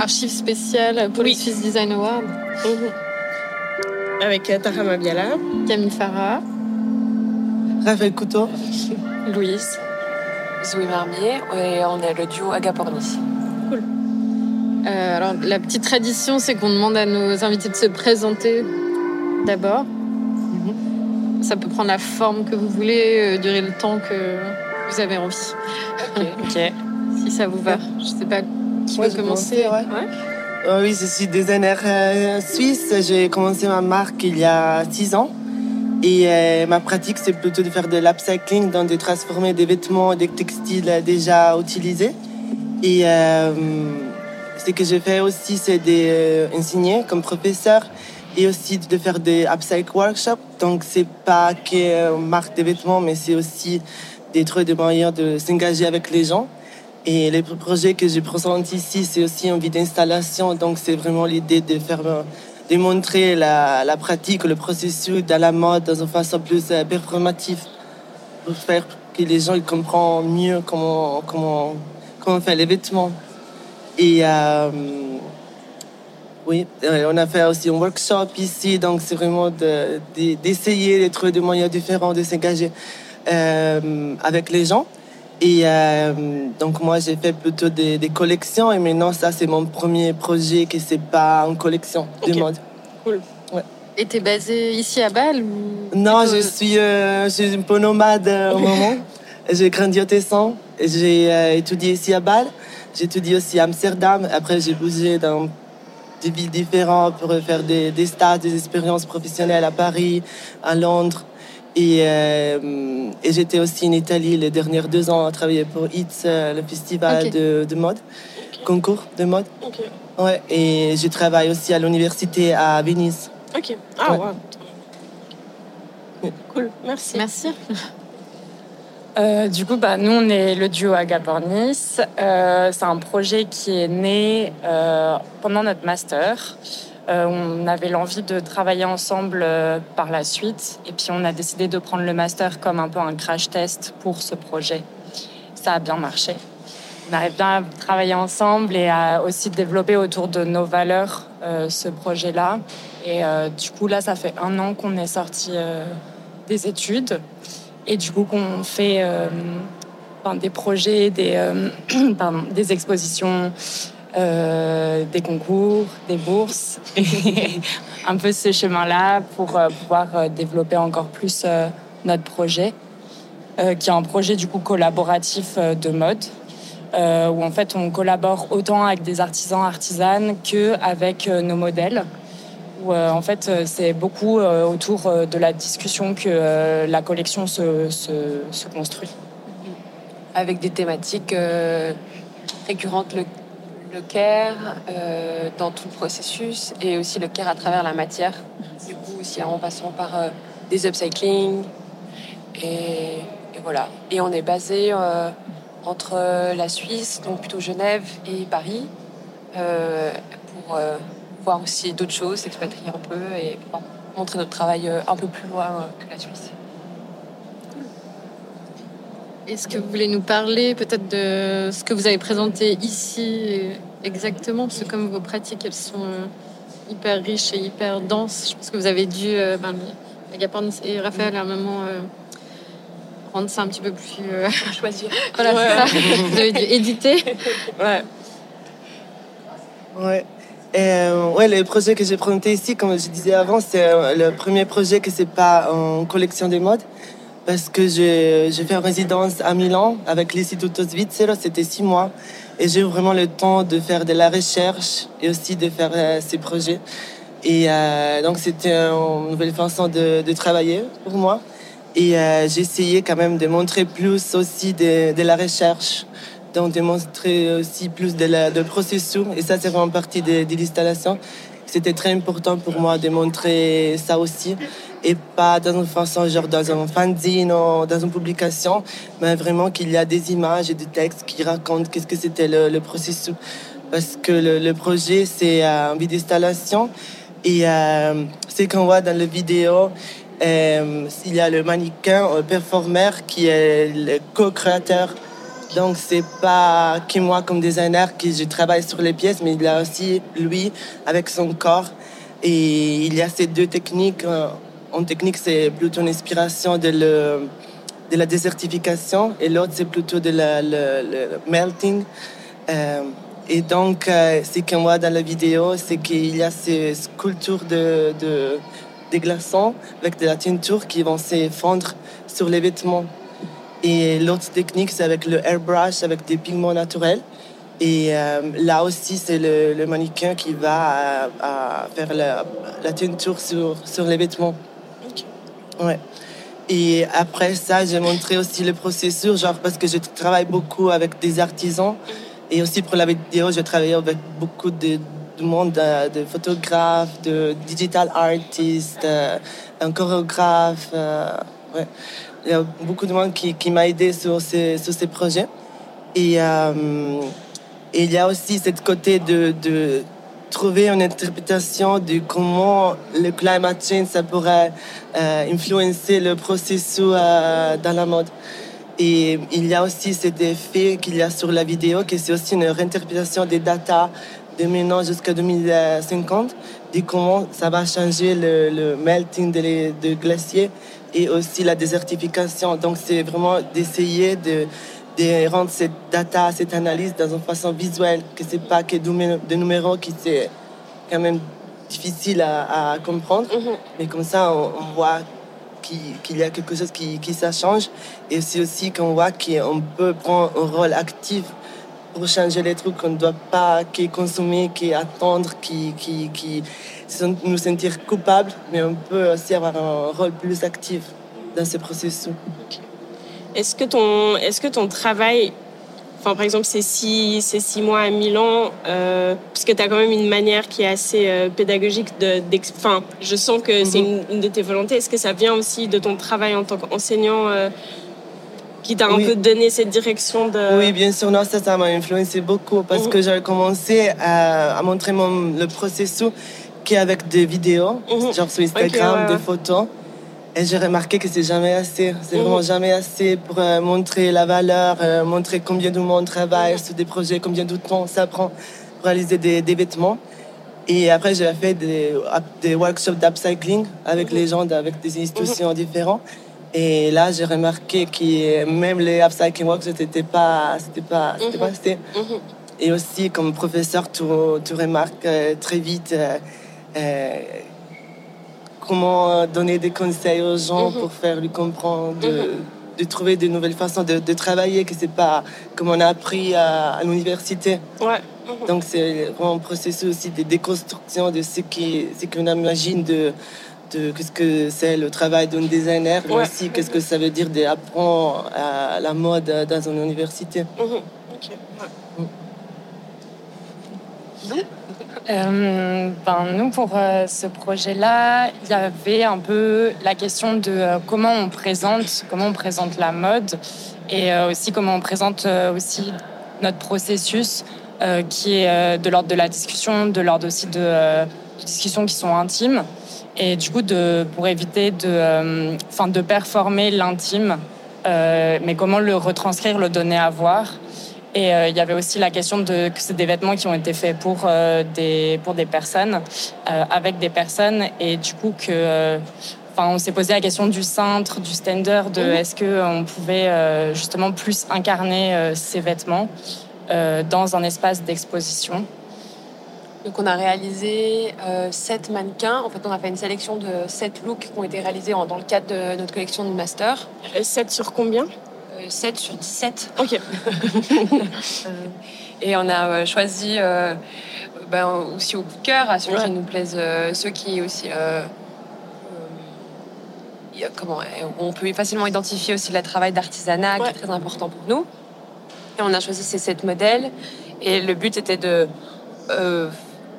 archive spéciale pour Oui. le Swiss Design Award. Avec euh, Tara Mabiala. Camille Farah. Raphaël Couteau. Louise, Zoé Marmier et on est le duo Agapornis. Euh, alors, la petite tradition, c'est qu'on demande à nos invités de se présenter d'abord. Ça peut prendre la forme que vous voulez, euh, durer le temps que vous avez envie. Ok. Si ça vous va. Je sais pas qui veut je commencer. ouais. Euh, oui, je suis designer euh, suisse. J'ai commencé ma marque il y a six ans. Et euh, ma pratique, c'est plutôt de faire de l'upcycling, donc de transformer des vêtements, des textiles déjà utilisés. Et euh, ce que je fais aussi, c'est d'enseigner comme professeur et aussi de faire des upcycle workshops. Donc, c'est pas que marque des vêtements, mais c'est aussi des trucs de moyens de s'engager avec les gens. Et les projets que je présente ici, c'est aussi une vie d'installation. Donc, c'est vraiment l'idée de faire, euh, de montrer la, la pratique, le processus dans la mode dans une façon plus euh, performative pour faire que les gens comprennent mieux comment, comment, comment fait les vêtements. Et euh, oui, euh, on a fait aussi un workshop ici. Donc, c'est vraiment de- de- d'essayer de trouver des moyens différents de s'engager avec les gens. Et euh, donc moi j'ai fait plutôt des, des collections et maintenant ça c'est mon premier projet qui c'est pas une collection Ok. de mode. Et t'es basé ici à Bâle ou Non, plutôt- je suis, euh, je suis un peu nomade euh, au moment. J'ai grandi au Tessin, et j'ai euh, étudié ici à Bâle, j'ai étudié aussi à Amsterdam. Après j'ai bougé dans des villes différentes pour faire des, des stages, des expériences professionnelles à Paris, à Londres. Et, euh, et j'étais aussi en Italie les dernières deux ans à travailler pour ITS, euh, le festival de, de mode, concours de mode. Ok. Ouais, et je travaille aussi à l'université à Venise. Ok. Ah, Ouais. ouais. Cool. Merci. Merci. Euh, du coup, bah, nous, on est le duo Agapornis. Euh, c'est un projet qui est né euh, pendant notre master. Euh, on avait l'envie de travailler ensemble euh, par la suite. Et puis, on a décidé de prendre le master comme un peu un crash test pour ce projet. Ça a bien marché. On arrive bien à travailler ensemble et à aussi développer autour de nos valeurs euh, ce projet-là. Et du coup, là, ça fait un an qu'on est sorti des études. Et du coup, qu'on fait des projets, des, des expositions, euh, des concours, des bourses, un peu ce chemin-là pour euh, pouvoir euh, développer encore plus notre projet, qui est un projet du coup collaboratif de mode, où en fait on collabore autant avec des artisans, artisanes que avec nos modèles où en fait c'est beaucoup autour de la discussion que la collection se, se, construit. avec des thématiques récurrentes, le, le care euh, dans tout le processus et aussi le care à travers la matière. Du coup, aussi en passant par euh, des upcycling. Et, voilà. Et on est basé euh, entre la Suisse, donc plutôt Genève et Paris, pour voir aussi d'autres choses, s'expatrier un peu et montrer notre travail un peu plus loin que la Suisse. Est-ce que vous voulez nous parler peut-être de ce que vous avez présenté ici exactement Parce que comme vos pratiques, elles sont euh, hyper riches et hyper denses, je pense que vous avez dû, euh, ben, Agapornis et Raphaël, à un moment, euh, rendre ça un petit peu plus... euh, Choisir. voilà, c'est ça. Vous avez dû éditer. Ouais. Ouais. Et, euh, ouais, le projet que j'ai présenté ici, comme je disais avant, c'est le premier projet que c'est pas en collection de mode. Parce que j'ai fait une résidence à Milan avec l'Istituto Svizzero, c'était six mois. Et j'ai eu vraiment le temps de faire de la recherche et aussi de faire euh, ces projets. Et euh, donc c'était une nouvelle façon de, travailler pour moi. Et euh, j'ai quand même de montrer plus aussi de, la recherche donc de montrer aussi plus de, la, processus. Et ça, c'est vraiment partie de l'installation. C'était très important pour moi de montrer ça aussi. Et pas dans une façon, genre dans un fanzine ou dans une publication, mais vraiment qu'il y a des images et des textes qui racontent qu'est-ce que c'était le, processus. Parce que le, projet, c'est euh, une vidéo d'installation. Et euh, ce qu'on voit dans la vidéo, euh, il y a le mannequin, le performeur, qui est le co-créateur Donc, c'est pas que moi comme designer qui je travaille sur les pièces, mais il y a aussi lui avec son corps. Et il y a ces deux techniques. En technique, c'est plutôt une inspiration de, la désertification et l'autre, c'est plutôt de la, le, melting. Euh, et donc, euh, ce qu'on voit dans la vidéo, c'est qu'il y a ces sculptures de, glaçons avec de la teinture qui vont s'effondrer sur les vêtements. Et l'autre technique, c'est avec le airbrush, avec des pigments naturels. Et euh, là aussi, c'est le, mannequin qui va faire la, la, teinture sur les vêtements. Ouais. Et après ça, j'ai montré aussi le processus, genre parce que je travaille beaucoup avec des artisans. Et aussi pour la vidéo, j'ai travaillé avec beaucoup de, monde, de, photographes, de digital artistes, euh, un chorégraphe. Euh, ouais. Il y a beaucoup de monde qui, qui m'a aidé sur ces, sur ces projets. Et, euh, il y a aussi cette côté de trouver une interprétation de comment le climate change ça pourrait influencer le processus dans la mode. Et il y a aussi cet effet qu'il y a sur la vidéo, que c'est aussi une réinterprétation des datas de maintenant jusqu'à 2050, de comment ça va changer le, melting des de glaciers et aussi la désertification. Donc c'est vraiment d'essayer de, de, rendre cette data, cette analyse dans une façon visuelle, que c'est pas que des numéros qui c'est quand même difficile à, comprendre, mm-hmm. mais comme ça on, on voit qu'il y a quelque chose qui, qui ça change. Et c'est aussi qu'on voit qu'on peut prendre un rôle actif pour changer les trucs, qu'on ne doit pas qui consommer, qui attendre, qui, qui, qui nous sentir coupables, mais on peut aussi avoir un rôle plus actif dans ce processus. Est-ce que ton, est-ce que ton travail par exemple, ces six, ces six mois à Milan, euh, parce que tu as quand même une manière qui est assez euh, pédagogique. De, enfin, je sens que c'est mhm. une, de tes volontés. Est-ce que ça vient aussi de ton travail en tant qu'enseignant euh, qui t'a un peu donné cette direction de... Oui, bien sûr. Non, ça, ça m'a influencé beaucoup parce mhm. que j'ai commencé à, montrer mon, le processus qui est avec des vidéos, mhm. genre sur Instagram, des photos. Et j'ai remarqué que c'est jamais assez. C'est vraiment mhm. jamais assez pour euh, montrer la valeur, euh, montrer combien de monde travaille sur des projets, combien de temps ça prend pour réaliser des, vêtements. Et après, j'ai fait des, des workshops d'upcycling avec les gens, avec des institutions mhm. différentes. Et là, j'ai remarqué que même les upcycling workshops, c'était pas, c'était pas, c'était pas mhm. assez. Et aussi, comme professeur, tu, tu remarques euh, très vite comment euh, donner des conseils aux gens mhm. pour faire lui comprendre, de, mhm. trouver de nouvelles façons de, travailler, que c'est pas comme on a appris à, l'université. Ouais. Mhm. Donc c'est un processus aussi de déconstruction de ce qu'on ce qu'on imagine de, de ce que c'est le travail d'un designer, mais aussi qu'est-ce que ça veut dire d'apprendre à la mode dans une université. Euh, ben, nous, pour euh, ce projet-là, il y avait un peu la question de euh, comment on présente, comment on présente la mode et aussi comment on présente aussi notre processus qui est de l'ordre de la discussion, de l'ordre aussi de, discussions qui sont intimes. Et du coup, de, pour éviter de, enfin, de performer l'intime, mais comment le retranscrire, le donner à voir. Et euh, il y avait aussi la question de que c'est des vêtements qui ont été faits pour euh, des pour des personnes euh, avec des personnes et du coup que Enfin, on s'est posé la question du cintre, du stander, de mhm. est-ce qu'on pouvait justement plus incarner ces vêtements dans un espace d'exposition. Donc on a réalisé sept mannequins. En fait, on a fait une sélection de sept looks qui ont été réalisés dans le cadre de notre collection de master. Sept sur combien? 7 sur 17. Ok. et on a euh, choisi euh, ben, aussi au coup de cœur à ceux qui nous plaisent, euh, ceux qui aussi. comment on peut facilement identifier aussi le travail d'artisanat qui est très important pour nous. Et on a choisi ces sept modèles. Et le but était de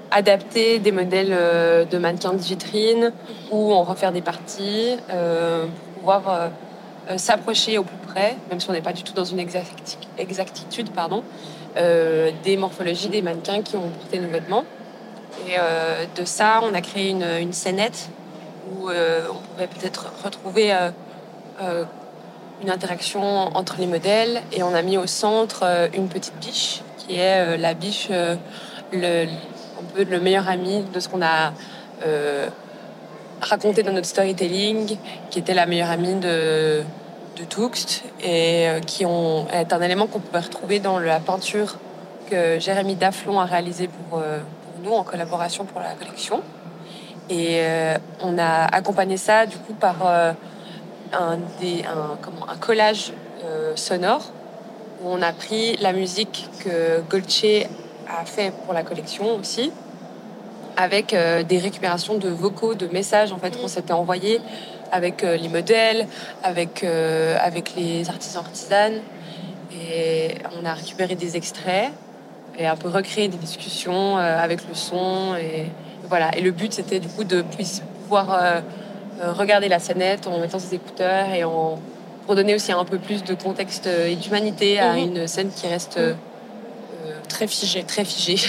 adapter des modèles de mannequins de vitrine ou en refaire des parties pour pouvoir s'approcher au plus même si on n'est pas du tout dans une exactitude, pardon, euh, des morphologies des mannequins qui ont porté nos vêtements. Et euh, de ça, on a créé une, scénette où euh, on pouvait peut-être retrouver une interaction entre les modèles et on a mis au centre euh, une petite biche qui est euh, la biche, euh, le meilleur ami de ce qu'on a raconté dans notre storytelling, qui était la meilleure amie de, de Tuxt et euh, qui est un élément qu'on peut retrouver dans la peinture que Jérémy Daflon a réalisée pour, euh, nous en collaboration pour la collection. Et euh, on a accompagné ça du coup par un, collage sonore où on a pris la musique que Golce a fait pour la collection aussi, avec euh, des récupérations de vocaux, de messages en fait qu'on s'était envoyés avec euh, les modèles, avec euh, avec les artisans artisanes, et on a récupéré des extraits et un peu recréé des discussions avec le son et voilà. Et le but c'était du coup de pouvoir regarder la scénette en mettant ses écouteurs et en pour donner aussi un peu plus de contexte et d'humanité à Mhm. une scène qui reste Très figé. très figée.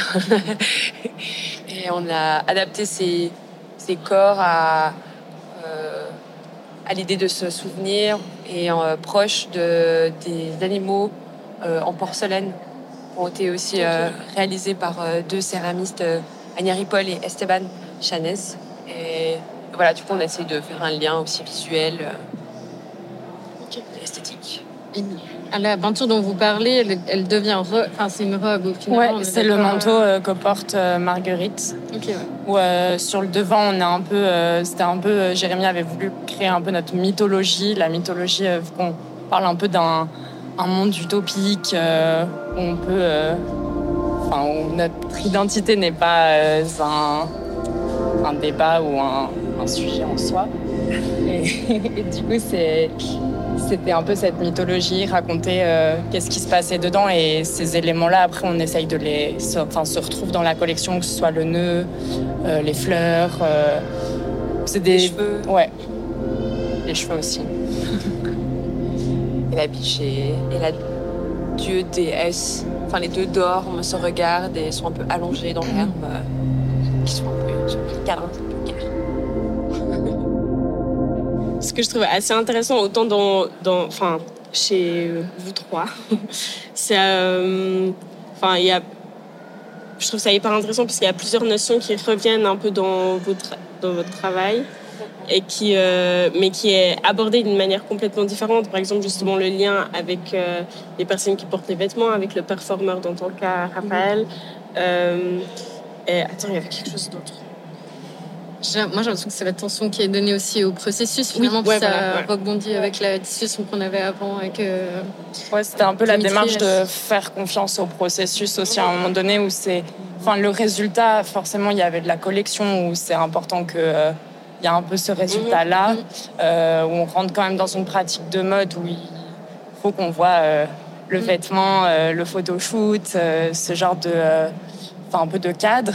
et on a adapté ces, ces corps à, euh, à l'idée de se souvenir et euh, proche de, des animaux euh, en porcelaine qui ont été aussi euh, réalisés par deux céramistes, Agnari Paul et Esteban Chanez. Et voilà, du coup, on essaie de faire un lien aussi visuel euh, et esthétique. Et la peinture dont vous parlez, elle, elle devient. Enfin, c'est une robe au final. Ouais, c'est le manteau euh, que porte euh, Marguerite. Ok, ouais. Où euh, sur le devant, on a un peu, c'était un peu, Jérémy avait voulu créer un peu notre mythologie, la mythologie, qu'on parle un peu d'un un monde utopique où on peut, enfin, où notre identité n'est pas un, un débat ou un, un sujet en soi. Et, et du coup, c'est c'était un peu cette mythologie, raconter euh, qu'est-ce qui se passait dedans et ces éléments-là, après, on essaye de les, enfin, se retrouve dans la collection, que ce soit le nœud, euh, les fleurs, euh, c'est des Les cheveux. ouais, les cheveux aussi. et la biche et, et la dieu déesse. Enfin, les deux dorment, se regardent et sont un peu allongés dans l'herbe, qui sont un peu, qui Ce que je trouve assez intéressant, autant dans, dans, enfin, chez vous trois, c'est, euh, enfin, il y a, je trouve ça hyper intéressant parce qu'il y a plusieurs notions qui reviennent un peu dans votre, dans votre travail et qui, euh, mais qui est abordé d'une manière complètement différente. Par exemple, justement, le lien avec euh, les personnes qui portent les vêtements, avec le performeur dans ton cas, Raphaël. Euh, et attends, il y avait quelque chose d'autre. Moi, j'ai l'impression que c'est l'attention qui est donnée aussi au processus. Oui, Finalement, ouais, puis ça voilà, ouais. rebondit avec la discussion qu'on avait avant. Avec, euh, Ouais, c'était un peu la démarche de faire confiance au processus aussi à un moment donné où c'est, enfin, le résultat, forcément, il y avait de la collection où c'est important que euh, il y a un peu ce résultat-là, Mhm. euh, où on rentre quand même dans une pratique de mode où il faut qu'on voit euh, le Mhm. vêtement, euh, le photoshoot, ce genre de, enfin, un peu de cadre.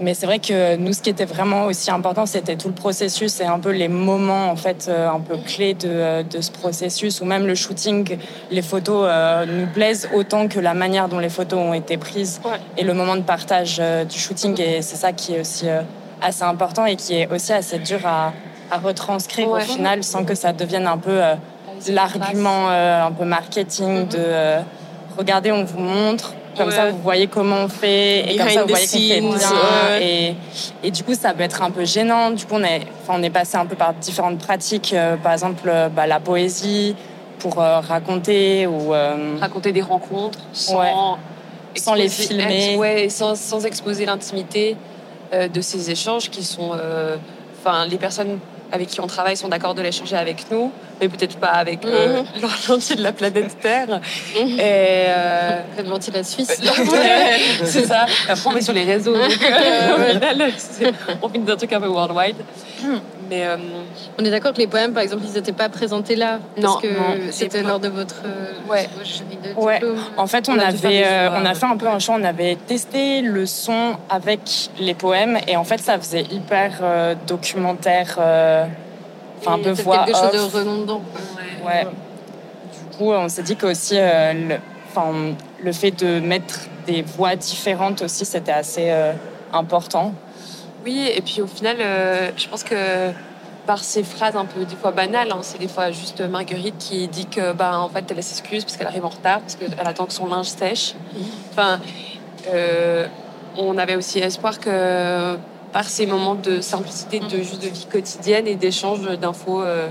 Mais c'est vrai que nous, ce qui était vraiment aussi important, c'était tout le processus et un peu les moments en fait euh, un peu clés de, euh, de ce processus, ou même le shooting. Les photos euh, nous plaisent autant que la manière dont les photos ont été prises Ouais. et le moment de partage euh, du shooting. Et c'est ça qui est aussi euh, assez important et qui est aussi assez dur à, à retranscrire Ouais. au final, sans que ça devienne un peu euh, l'argument un peu marketing de euh, regardez, on vous montre. Comme Ouais. ça, vous voyez comment on fait et comme ça, vous voyez qu'on fait bien. ouais. Et, et du coup, ça peut être un peu gênant. Du coup, on est, enfin, on est passé un peu par différentes pratiques. euh, par exemple, euh, bah, la poésie pour euh, raconter ou euh, Raconter des rencontres sans, Ouais. Sans les filmer. ouais, sans, sans exposer l'intimité de ces échanges qui sont. Enfin, les personnes avec qui on travaille sont d'accord de l'échanger avec nous, mais peut-être pas avec euh, l'entier de la planète Terre. Et. euh, la Suisse. C'est ça. Après, on est sur les réseaux. Donc, euh, c'est- on fait des trucs un peu worldwide. Mais euh, On est d'accord que les poèmes, par exemple, ils n'étaient pas présentés là. Non, Parce que non. c'était Les po- lors de votre, euh, Ouais. de Ouais. diplôme. En fait, on, avait, euh, on a fait un peu un choix. On avait testé le son avec les poèmes et en fait, ça faisait hyper euh, documentaire, euh, enfin un peu voix quelque chose de redondant. Ouais. Du coup, on s'est dit que aussi, euh, le, enfin, le fait de mettre des voix différentes aussi, c'était assez euh, important. Oui, et puis au final, euh, je pense que par ces phrases un peu des fois banales. hein. C'est des fois juste Marguerite qui dit que bah en fait elle s'excuse parce qu'elle arrive en retard parce qu'elle attend que son linge sèche. Enfin, euh, on avait aussi espoir que par ces moments de simplicité, de juste de vie quotidienne et d'échange d'infos. euh,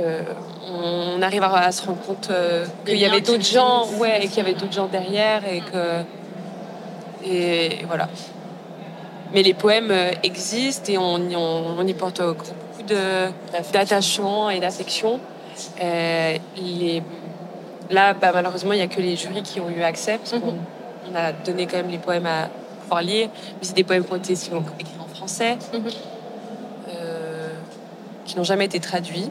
euh, on arrive à, à se rendre compte euh, qu'il y avait d'autres gens, ouais, et qu'il y avait d'autres gens derrière et que et voilà. Mais les poèmes euh, existent et on, y- on, on y porte beaucoup d'attachement et d'affection. Euh, les- Là, bah, malheureusement, il n'y a que les jurys qui ont eu accès parce qu'on on a donné quand même les poèmes à pouvoir lire. Mais c'est des poèmes qui ont été écrits en français, Mhm. euh, qui n'ont jamais été traduits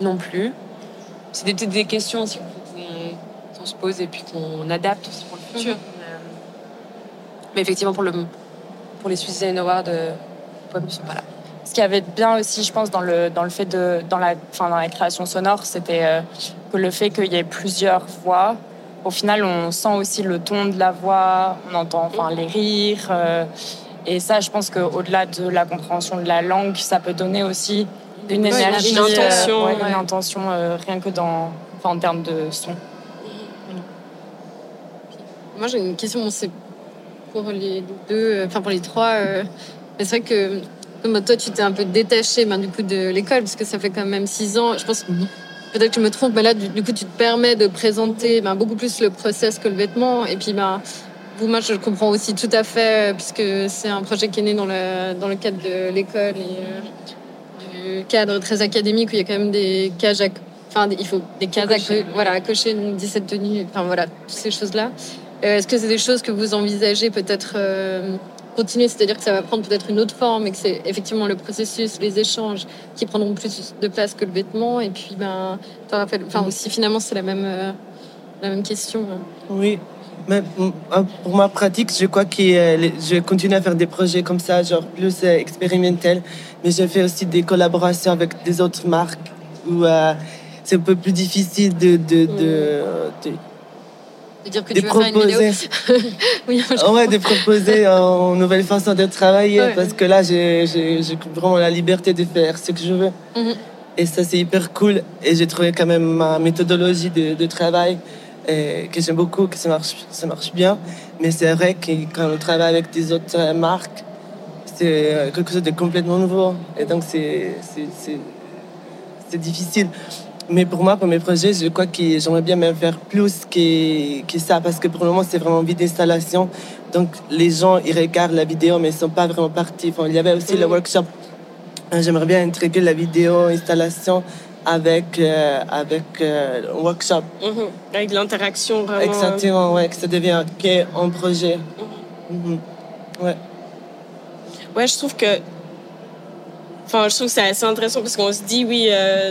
Non. non plus. C'est des, questions aussi qu'on se pose et puis qu'on adapte aussi pour le futur. Mais, mais effectivement, pour, le, pour les Swiss Design Awards, euh, les poèmes ne sont pas là. Ce qui avait bien aussi, je pense, dans le, dans le fait de. dans la, enfin, dans la création sonore, c'était euh, que le fait qu'il y ait plusieurs voix, au final, on sent aussi le ton de la voix, on entend enfin, les rires. euh, et ça, je pense qu'au-delà de la compréhension de la langue, ça peut donner aussi une Ouais, énergie, une intention, euh, ouais, ouais. une intention euh, rien que dans, enfin, en termes de son. Moi, j'ai une question. bon, c'est pour les deux, euh, enfin pour les trois. euh, mais c'est vrai que comme toi, tu t'es un peu détaché ben, du coup de l'école parce que ça fait quand même six ans. Je pense peut-être que je me trompe, mais là, du, du coup, tu te permets de présenter ben, beaucoup plus le process que le vêtement. Et puis, ben, vous, moi, je le comprends aussi tout à fait euh, puisque c'est un projet qui est né dans le dans le cadre de l'école et euh, du cadre très académique où il y a quand même des cages à Enfin, il faut des cases à, co- voilà, à cocher, une 17 tenues, enfin voilà, toutes ces choses-là. Euh, Est-ce que c'est des choses que vous envisagez peut-être euh, continuer, c'est-à-dire que ça va prendre peut-être une autre forme et que c'est effectivement le processus, les échanges qui prendront plus de place que le vêtement Et puis, ben, Raphaël, enfin aussi finalement c'est la même, euh, la même question. hein. Oui, mais mm, euh, pour ma pratique, je crois que je continue à faire des projets comme ça, genre plus expérimentels. Mais je fais aussi des collaborations avec des autres marques où euh, c'est un peu plus difficile de, de, de, de, De dire que de tu veux faire une vidéo. proposer. Oui, Ah ouais, de proposer une nouvelle façon de travailler Ouais. parce que là, j'ai vraiment la liberté de faire ce que je veux. Mhm. Et ça, c'est hyper cool. Et j'ai trouvé quand même ma méthodologie de, de travail euh, que j'aime beaucoup, que ça marche, ça marche bien. Mais c'est vrai que quand on travaille avec des autres marques, c'est euh, quelque chose de complètement nouveau. Et donc, c'est difficile. Mais pour moi, pour mes projets, je crois que j'aimerais bien même faire plus que, que ça, parce que pour le moment, c'est vraiment vide d'installation. Donc, les gens, ils regardent la vidéo, mais ils ne sont pas vraiment partis. Enfin, il y avait aussi le workshop. Euh, J'aimerais bien intégrer la vidéo installation avec, euh, avec euh, le workshop. Mhm. Avec l'interaction vraiment. euh, Exactement, ouais, que ça devient un projet. Mhm. Ouais. Ouais, je trouve que. Enfin, je trouve que c'est assez intéressant parce qu'on se dit, oui, euh,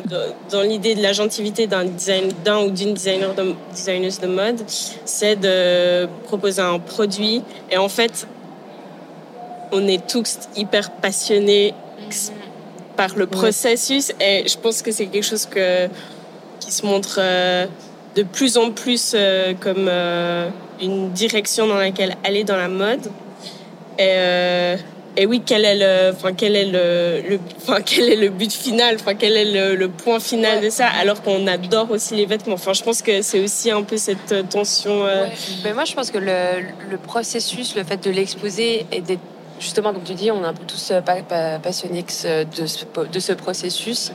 dans, l'idée de l'agentivité d'un design, d'un ou d'une designer de, designeuse de mode, c'est de proposer un produit. Et en fait, on est tous hyper passionnés par le processus. Et je pense que c'est quelque chose que, qui se montre euh, de plus en plus euh, comme euh, une direction dans laquelle aller dans la mode. Et, euh, et oui, quel est le, enfin quel est le, le- enfin quel est le but final, enfin quel est le, le point final de ça, alors qu'on adore aussi les vêtements. Enfin, je pense que c'est aussi un peu cette euh, tension. euh, Ouais. Mais moi, je pense que le, le processus, le fait de l'exposer et d'être justement, comme tu dis, on est un peu tous euh, pa- pa- passionnés de ce, de ce processus.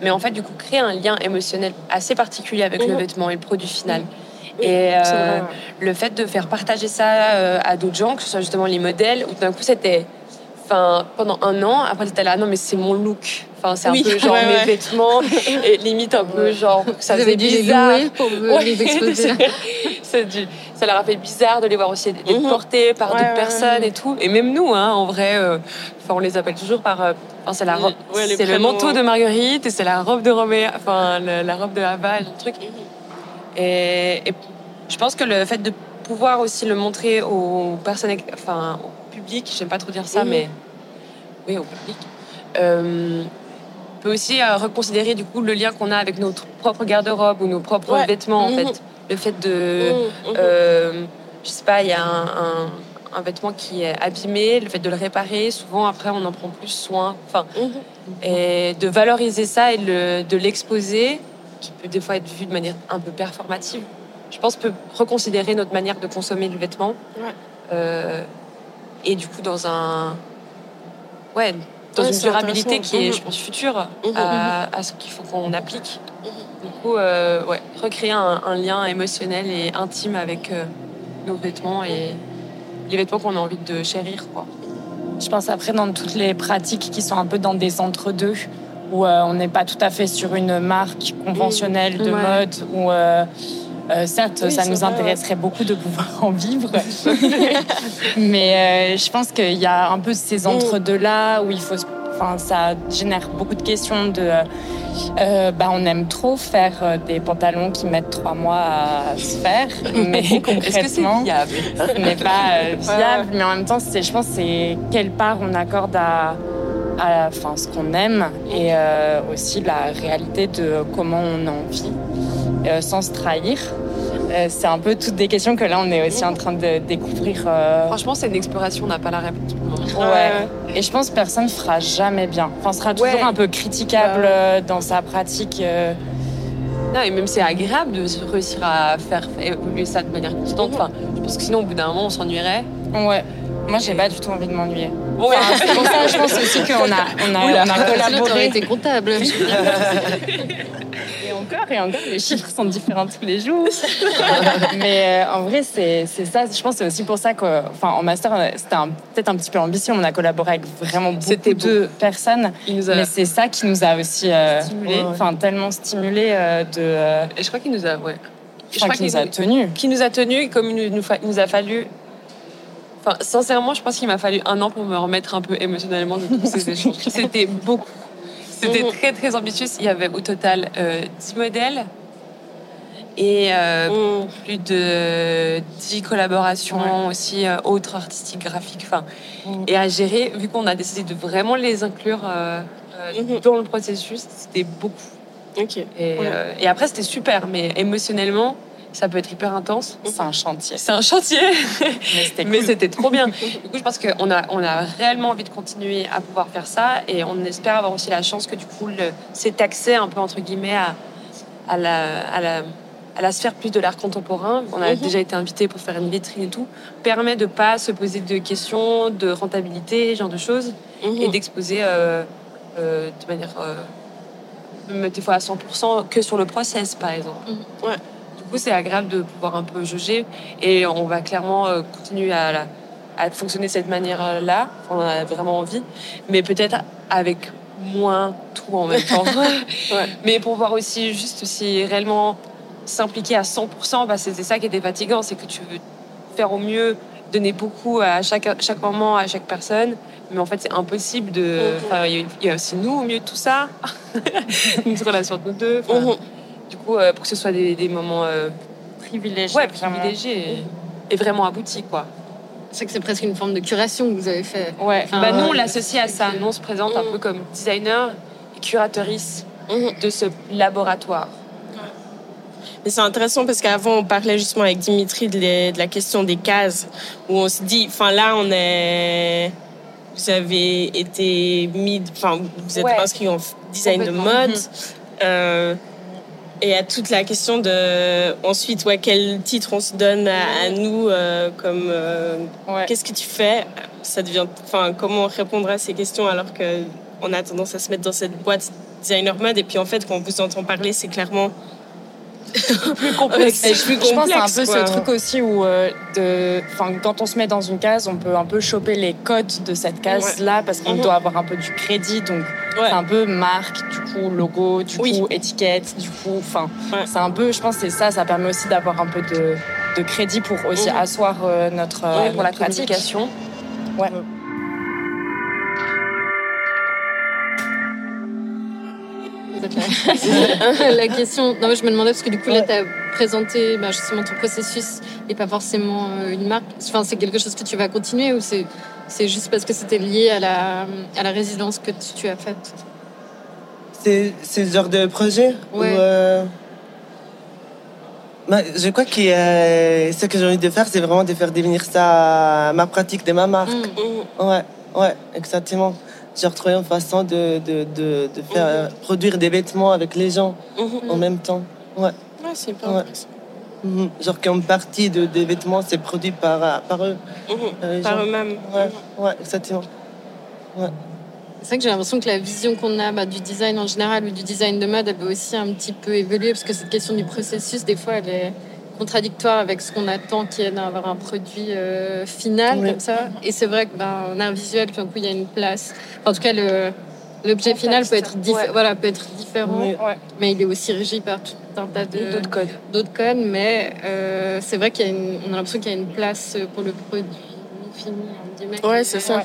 Mais en fait, du coup, créer un lien émotionnel assez particulier avec le Mhm. vêtement et le produit final. Oui, et euh, le fait de faire partager ça à d'autres gens, que ce soit justement les modèles, où d'un coup, c'était. Enfin, pendant un an, après, c'était là, non, mais c'est mon look. Enfin, c'est Oui, un peu genre ouais, mes ouais. vêtements, et limite un peu genre, ça vous faisait avez les bizarre. Ouais. les exposer. Du- ça leur a fait bizarre de les voir aussi être Mhm. portés par d'autres personnes et tout. Et même nous, hein, en vrai, euh, on les appelle toujours par. euh, c'est la robe, les c'est le manteau de Marguerite et c'est la robe de Roméo, enfin le- la robe de Ava, le truc. Et, et je pense que le fait de pouvoir aussi le montrer aux personnes, enfin public, j'aime pas trop dire ça, mais oui, au public. euh, peut aussi euh, reconsidérer du coup le lien qu'on a avec notre propre garde-robe ou nos propres Ouais. vêtements en Mhm. fait. Le fait de, Mhm, euh, je sais pas, il y a un, un- un vêtement qui est abîmé, le fait de le réparer, souvent après on en prend plus soin. Enfin, Mhm. et de valoriser ça et le- de l'exposer, qui peut des fois être vu de manière un peu performative, je pense peut reconsidérer notre manière de consommer le vêtement. Ouais. Euh, et du coup, dans un. Ouais, dans Ouais, une durabilité qui est, Mhm. je pense, future Mhm, à, à ce qu'il faut qu'on applique. Mhm. Du coup, euh, ouais, recréer un, un lien émotionnel et intime avec euh, nos vêtements et les vêtements qu'on a envie de chérir, quoi. Je pense après dans toutes les pratiques qui sont un peu dans des entre-deux, où euh, on n'est pas tout à fait sur une marque conventionnelle de Ouais. mode, où euh, certes Oui, ça nous vrai, intéresserait beaucoup de pouvoir en vivre, mais euh, je pense qu'il y a un peu ces entre-deux-là où il faut... Enfin, ça génère beaucoup de questions de... euh, bah, on aime trop faire des pantalons qui mettent trois mois à se faire, mais concrètement, ce n'est pas viable, mais en même temps, je pense, que c'est quelle part on accorde à, à enfin, ce qu'on aime et euh, aussi la réalité de comment on en vit euh, sans se trahir. Euh, c'est un peu toutes des questions que là, on est aussi en train de découvrir. euh, Franchement, c'est une exploration, on n'a pas la réponse. Ouais. Et je pense que personne fera jamais bien. Enfin, sera toujours Ouais. un peu critiquable Bah. euh, dans sa pratique. euh, Non, et même c'est agréable de réussir à faire évoluer ça de manière constante. Enfin, je pense que sinon, au bout d'un moment, on s'ennuierait. Ouais. Moi, j'ai pas du tout envie de m'ennuyer. Ouais. Enfin, c'est pour ça, je pense aussi qu'on a, on a, Oula. on a collaboré. été comptable. Et encore, et encore, les chiffres sont différents tous les jours. Mais euh, en vrai, c'est c'est ça. Je pense que c'est aussi pour ça que, enfin, en master, euh, c'était un- peut-être un petit peu ambitieux. On a collaboré avec vraiment beaucoup C'était de personnes. Il nous a... Mais c'est ça qui nous a aussi, euh, Stimulé. enfin, tellement stimulé euh, de, euh, Et je crois qu'il nous a... Ouais. Je crois qui nous qu'il a tenus. qui nous a tenus, comme il nous, fa- il nous a fallu... Enfin, sincèrement, je pense qu'il m'a fallu un an pour me remettre un peu émotionnellement de tous ces échanges. C'était beaucoup. C'était Mhm. très, très ambitieux. Il y avait au total euh, 10 modèles et euh, Mm. plus de 10 collaborations aussi euh, autres, artistiques, graphiques, enfin, Mm. et à gérer, vu qu'on a décidé de vraiment les inclure euh, Mhm. dans le processus, c'était beaucoup. Ok. Et, euh, et après, c'était super, mais émotionnellement, ça peut être hyper intense. C'est un chantier. C'est un chantier, Mais c'était cool. trop bien. Du coup, je pense qu'on a, on a réellement envie de continuer à pouvoir faire ça et on espère avoir aussi la chance que du coup, le, cet accès un peu entre guillemets à, à, la, à, la, à la sphère plus de l'art contemporain, on a Mhm. déjà été invité pour faire une vitrine et tout, permet de pas se poser de questions de rentabilité, ce genre de choses, Mhm. et d'exposer euh, euh, de manière euh, des fois à 100% que sur le process, par exemple. Ouais. Coup, c'est agréable de pouvoir un peu juger et on va clairement euh, continuer à, fonctionner de cette manière-là. On en a vraiment envie, mais peut-être avec moins tout en même temps. Mais pour voir aussi, juste aussi réellement s'impliquer à 100%, bah, c'était ça qui était fatigant, c'est que tu veux faire au mieux, donner beaucoup à chaque, chaque moment, à chaque personne. Mais en fait, c'est impossible de. Mhm. Enfin, il y a- aussi nous au milieu de tout ça, une relation entre nous deux. Du coup, euh, pour que ce soit des, des moments euh, privilégié. ouais, vraiment. privilégiés et, et vraiment aboutis, quoi. C'est que c'est presque une forme de curation que vous avez fait. Ouais. Enfin, bah, nous, on ouais. l'associe à ça. Nous, on se présente un Mhm. peu comme designer et curatrice Mhm. de ce laboratoire. Mais c'est intéressant parce qu'avant, on parlait justement avec Dimitri de, les- de la question des cases, où on se dit, enfin là, on est. Vous avez été mis. Enfin, vous êtes Ouais. inscrit en design de mode. Euh, et à toute la question de. Ensuite, ouais, quel titre on se donne à, à nous euh, comme. euh, Ouais. Qu'est-ce que tu fais? Ça devient. Enfin, comment répondre à ces questions alors que on a tendance à se mettre dans cette boîte designer mode? Et puis en fait, quand on vous entend parler, c'est clairement Plus complexe. C'est plus je pense que c'est un peu quoi. ce truc aussi où, euh, de, quand on se met dans une case, on peut un peu choper les codes de cette case-là parce qu'on Mhm. doit avoir un peu du crédit. Donc, Ouais. c'est un peu marque, du coup, logo, du Oui. coup, étiquette, du coup, enfin, Ouais. c'est un peu, je pense, que c'est ça. Ça permet aussi d'avoir un peu de, de crédit pour aussi Mhm. asseoir euh, notre, euh, Ouais, pour la communication. Ouais. la question. Non, mais je me demandais parce que du coup, là, tu as présenté bah, justement ton processus et pas forcément euh, une marque. Enfin, c'est quelque chose que tu vas continuer ou c'est c'est juste parce que c'était lié à la, à la résidence que tu, tu as faite? C'est c'est ce genre de projet où, Ouais. euh, Bah, je crois que euh, ce que j'ai envie de faire, c'est vraiment de faire devenir ça ma pratique de ma marque. Mm. Mhm. Ouais, ouais, exactement. J'ai retrouvé une façon de, de, de, de faire, euh, produire des vêtements avec les gens Mhm. en même temps. Ouais. Ouais, c'est hyper Ouais. intéressant. Mhm. Genre qu'une partie de, des vêtements, c'est produit par, euh, par eux. Mhm. par eux-mêmes. Ouais, ouais, exactement. C'est vrai que j'ai l'impression que la vision qu'on a bah, du design en général ou du design de mode, elle peut aussi un petit peu évoluer parce que cette question du processus, des fois, elle est contradictoire avec ce qu'on attend qui est d'avoir un produit euh, final Oui. comme ça. Et c'est vrai que ben, en art visuel, tout d'un coup, il y a une place. Enfin, en tout cas, le, l'objet final peut être, diffé- Ouais. voilà, peut être différent, Oui. Ouais. mais il est aussi régi par tout un tas de, D'autres codes. d'autres codes. Mais euh, c'est vrai qu'il y a une, on a l'impression qu'il y a une place pour le produit fini, entre guillemets, Ouais, qui c'est ça.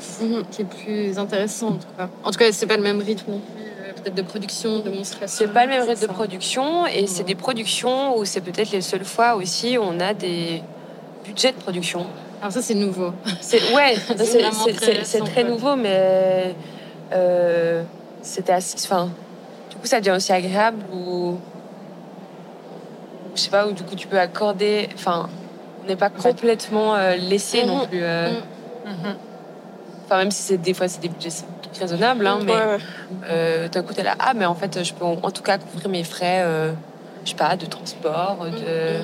Qui est plus intéressant en tout cas. En tout cas, c'est pas le même rythme non plus, peut-être de production, de monstration. C'est pas le même rythme de production et c'est des productions où c'est peut-être les seules fois aussi où on a des budgets de production. Alors ça, c'est nouveau. C'est ouais, C'est très nouveau, mais euh, c'était assez. Enfin, du coup, ça devient aussi agréable ou je sais pas où du coup tu peux accorder. Enfin, on n'est pas complètement euh, laissé non plus. euh. Enfin, même si c'est des fois c'est des budgets raisonnables, hein, mais Ouais, ouais. euh, d'un coup t'es là ah mais en fait je peux en, tout cas couvrir mes frais. euh, je sais pas, de transport, de...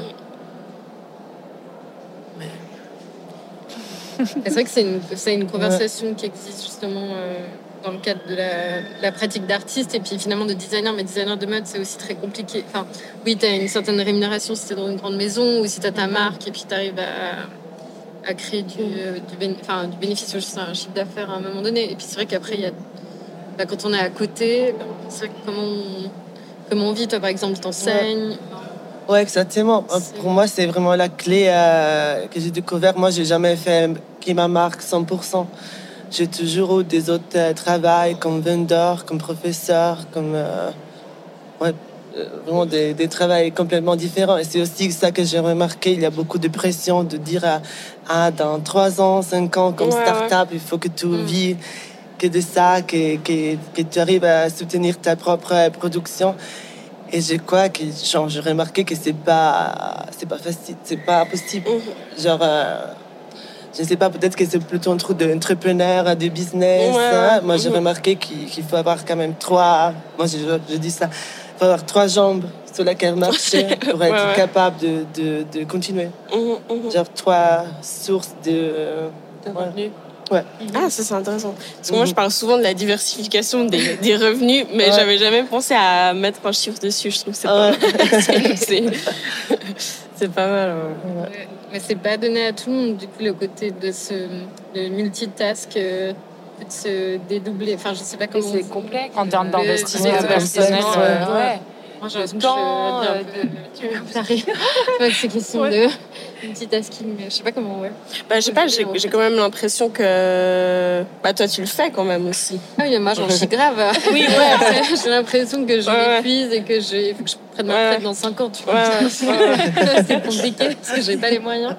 Mhm. Et C'est vrai que c'est une, c'est une conversation qui existe justement euh, dans le cadre de la, la pratique d'artiste et puis finalement de designer. Mais designer de mode, c'est aussi très compliqué. Enfin, oui, tu as une certaine rémunération si tu es dans une grande maison ou si tu as ta marque et puis tu arrives à, à créer du, euh, du, béné- du bénéfice ou juste un chiffre d'affaires à un moment donné. Et puis c'est vrai qu'après, il y a, bah, quand on est à côté, c'est vrai que comment on, comment on vit, toi par exemple, tu t'enseignes? Ouais, exactement. C'est- Pour moi, c'est vraiment la clé euh, que j'ai découvert. Moi, j'ai jamais fait qui ma marque 100%. J'ai toujours eu des autres euh, travails comme vendeur, comme professeur, comme euh, ouais, euh, vraiment des, des travails complètement différents. Et c'est aussi ça que j'ai remarqué. Il y a beaucoup de pression de dire à, ah, dans 3 ans, 5 ans, comme Ouais, start-up, il faut que tu Mm. vis que de ça, que, que, que tu arrives à soutenir ta propre euh, production. Et je crois que genre, j'ai remarqué que c'est pas c'est pas facile, c'est pas possible. Mhm. Genre euh, je sais pas, peut-être que c'est plutôt un truc d'entrepreneur, de business. Ouais, hein. Moi, j'ai Mhm. remarqué qu'il faut avoir quand même trois. Moi, je, je dis ça. Il faut avoir trois jambes sur lesquelles marcher pour être Ouais, ouais. capable de, de, de continuer. Mhm, mhm. Genre trois sources de. de Ouais. revenus. Ah, ça c'est intéressant. Parce que moi je parle souvent de la diversification des, des revenus, mais Ouais. j'avais jamais pensé à mettre un chiffre dessus. Je trouve que c'est pas mal. C'est- C'est pas mal. ouais. Ouais, Mais c'est pas donné à tout le monde, du coup, le côté de ce de multitask, euh, se dédoubler. Enfin, je sais pas comment. c'est complexe. En termes d'investissement le- personnel, ouais. Ouais. Moi, j'ai l'impression Le je temps, un euh, peu- tu vois, que c'est question de multitasking, mais je sais pas comment, ouais. Bah, je sais pas, j'ai j'ai quand même l'impression que. Bah, toi tu le fais quand même aussi. Ah oui, moi, j'en suis grave. Oui, ouais. j'ai l'impression que je Ouais, ouais. m'épuise et que je, faut que je prenne ma Ouais. retraite dans 5 ans, tu vois. Ouais, ouais, c'est compliqué parce que j'ai pas les moyens.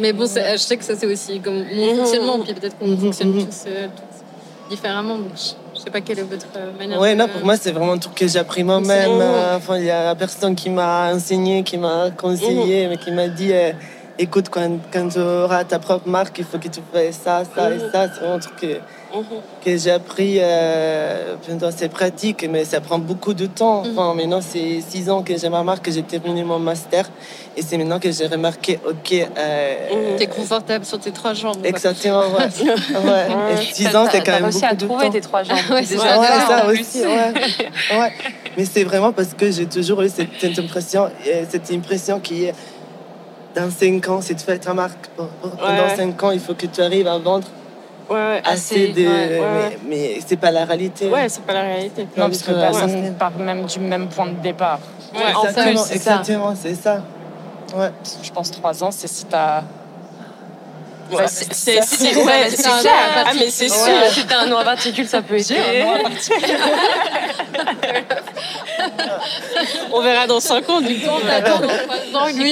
Mais bon, c'est- je sais que ça, c'est aussi comme mon Mhm. fonctionnement, puis peut-être qu'on fonctionne tous, euh, tous différemment. Donc, je, je sais pas quelle est votre euh, manière Ouais, de... non, pour moi, c'est vraiment un truc que j'ai appris moi-même. Enfin, il y a personne qui m'a enseigné, qui m'a conseillé, mais qui m'a dit euh, écoute, quand, quand tu auras ta propre marque, il faut que tu fasses ça, ça et Mhm. ça. C'est vraiment un truc que, Mhm. que j'ai appris euh, pendant ces pratiques, mais ça prend beaucoup de temps. Mhm. Enfin, maintenant, c'est six ans que j'ai ma marque, que j'ai terminé mon master. Et c'est maintenant que j'ai remarqué, OK, euh, Mhm. T'es confortable sur tes trois jambes. exactement, ouais. ouais. Et six ans, c'est quand T'as même réussi à beaucoup de trouver temps. tes trois jambes. Ouais, C'est c'est ça. Ouais, aussi, ouais. ouais. Mais c'est vraiment parce que j'ai toujours eu cette, cette impression, euh, cette impression qui est dans 5 ans, si tu fais ta marque, pendant Ouais. 5 ans, il faut que tu arrives à vendre Ouais, ouais. assez Assez, de. ouais, ouais. Mais, mais c'est pas la réalité. Ouais, c'est pas la réalité. Non, parce que Ouais. personne ne part même du même point de départ. Exactement, c'est ça. exactement, c'est ça. Ouais. Je pense trois ans, c'est si t'as. Ouais, Ouais, c'est ouais, clair. Ah, mais c'est Ouais, sûr. si t'as un noir particule, ça peut aider. On verra dans 5 ans du coup. On t'attend dans trois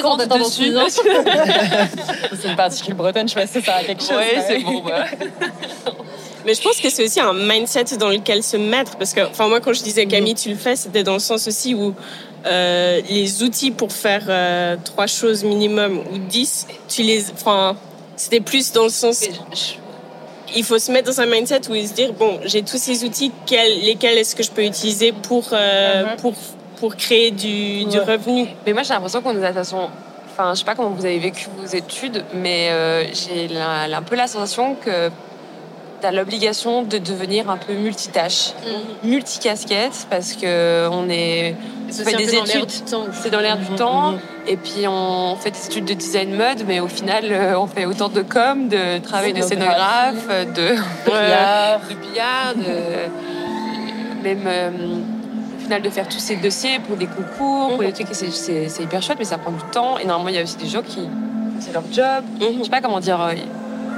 ans, on t'attend dans ans. C'est une particule bretonne, je sais pas si ça a quelque chose. Ouais, mais- c'est bon. bah. Mais je pense que c'est aussi un mindset dans lequel se mettre. Parce que, enfin, moi, quand je disais Camille, tu le fais, c'était dans le sens aussi où euh, les outils pour faire euh, trois choses minimum ou dix, tu les, enfin, c'était plus dans le sens, il faut se mettre dans un mindset où il se dire bon, j'ai tous ces outils, quels, lesquels est-ce que je peux utiliser pour euh, Mhm. pour pour créer du, du revenu? Mais moi, j'ai l'impression qu'on nous a de toute façon. Enfin, je sais pas comment vous avez vécu vos études, mais euh, j'ai la- la- un peu la sensation que tu as l'obligation de devenir un peu multitâche, multicasquette, parce que on est. Fait des peu dans l'air études. du temps. C'est dans l'air du Mhm, temps, mhm. et puis on fait des études de design mode, mais au final, euh, on fait autant de com, de travail de scénographe, de, Billard. de billard, de même euh, au final de faire tous ces dossiers pour des concours, pour des trucs, c'est- hyper chouette, mais ça prend du temps. Et normalement, il y a aussi des gens qui c'est leur job. Je sais pas comment dire. euh,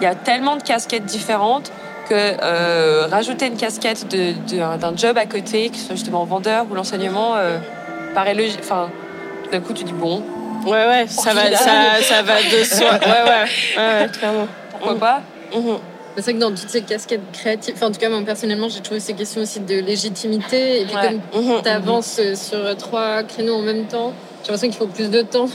Il y a tellement de casquettes différentes que euh, rajouter une casquette de- de- d'un job à côté, que ce soit justement vendeur ou l'enseignement, euh, paraît logique. Enfin, tout d'un coup, tu dis bon, Ouais ouais, ça va ça, ça va de soi. Ouais ouais, ouais, ouais clairement. pourquoi pas? Mhm. C'est vrai que dans toutes ces casquettes créatives, enfin, en tout cas, moi personnellement, j'ai trouvé ces questions aussi de légitimité. Et puis, Ouais. comme Mhm. tu avances sur trois créneaux en même temps, j'ai l'impression qu'il faut plus de temps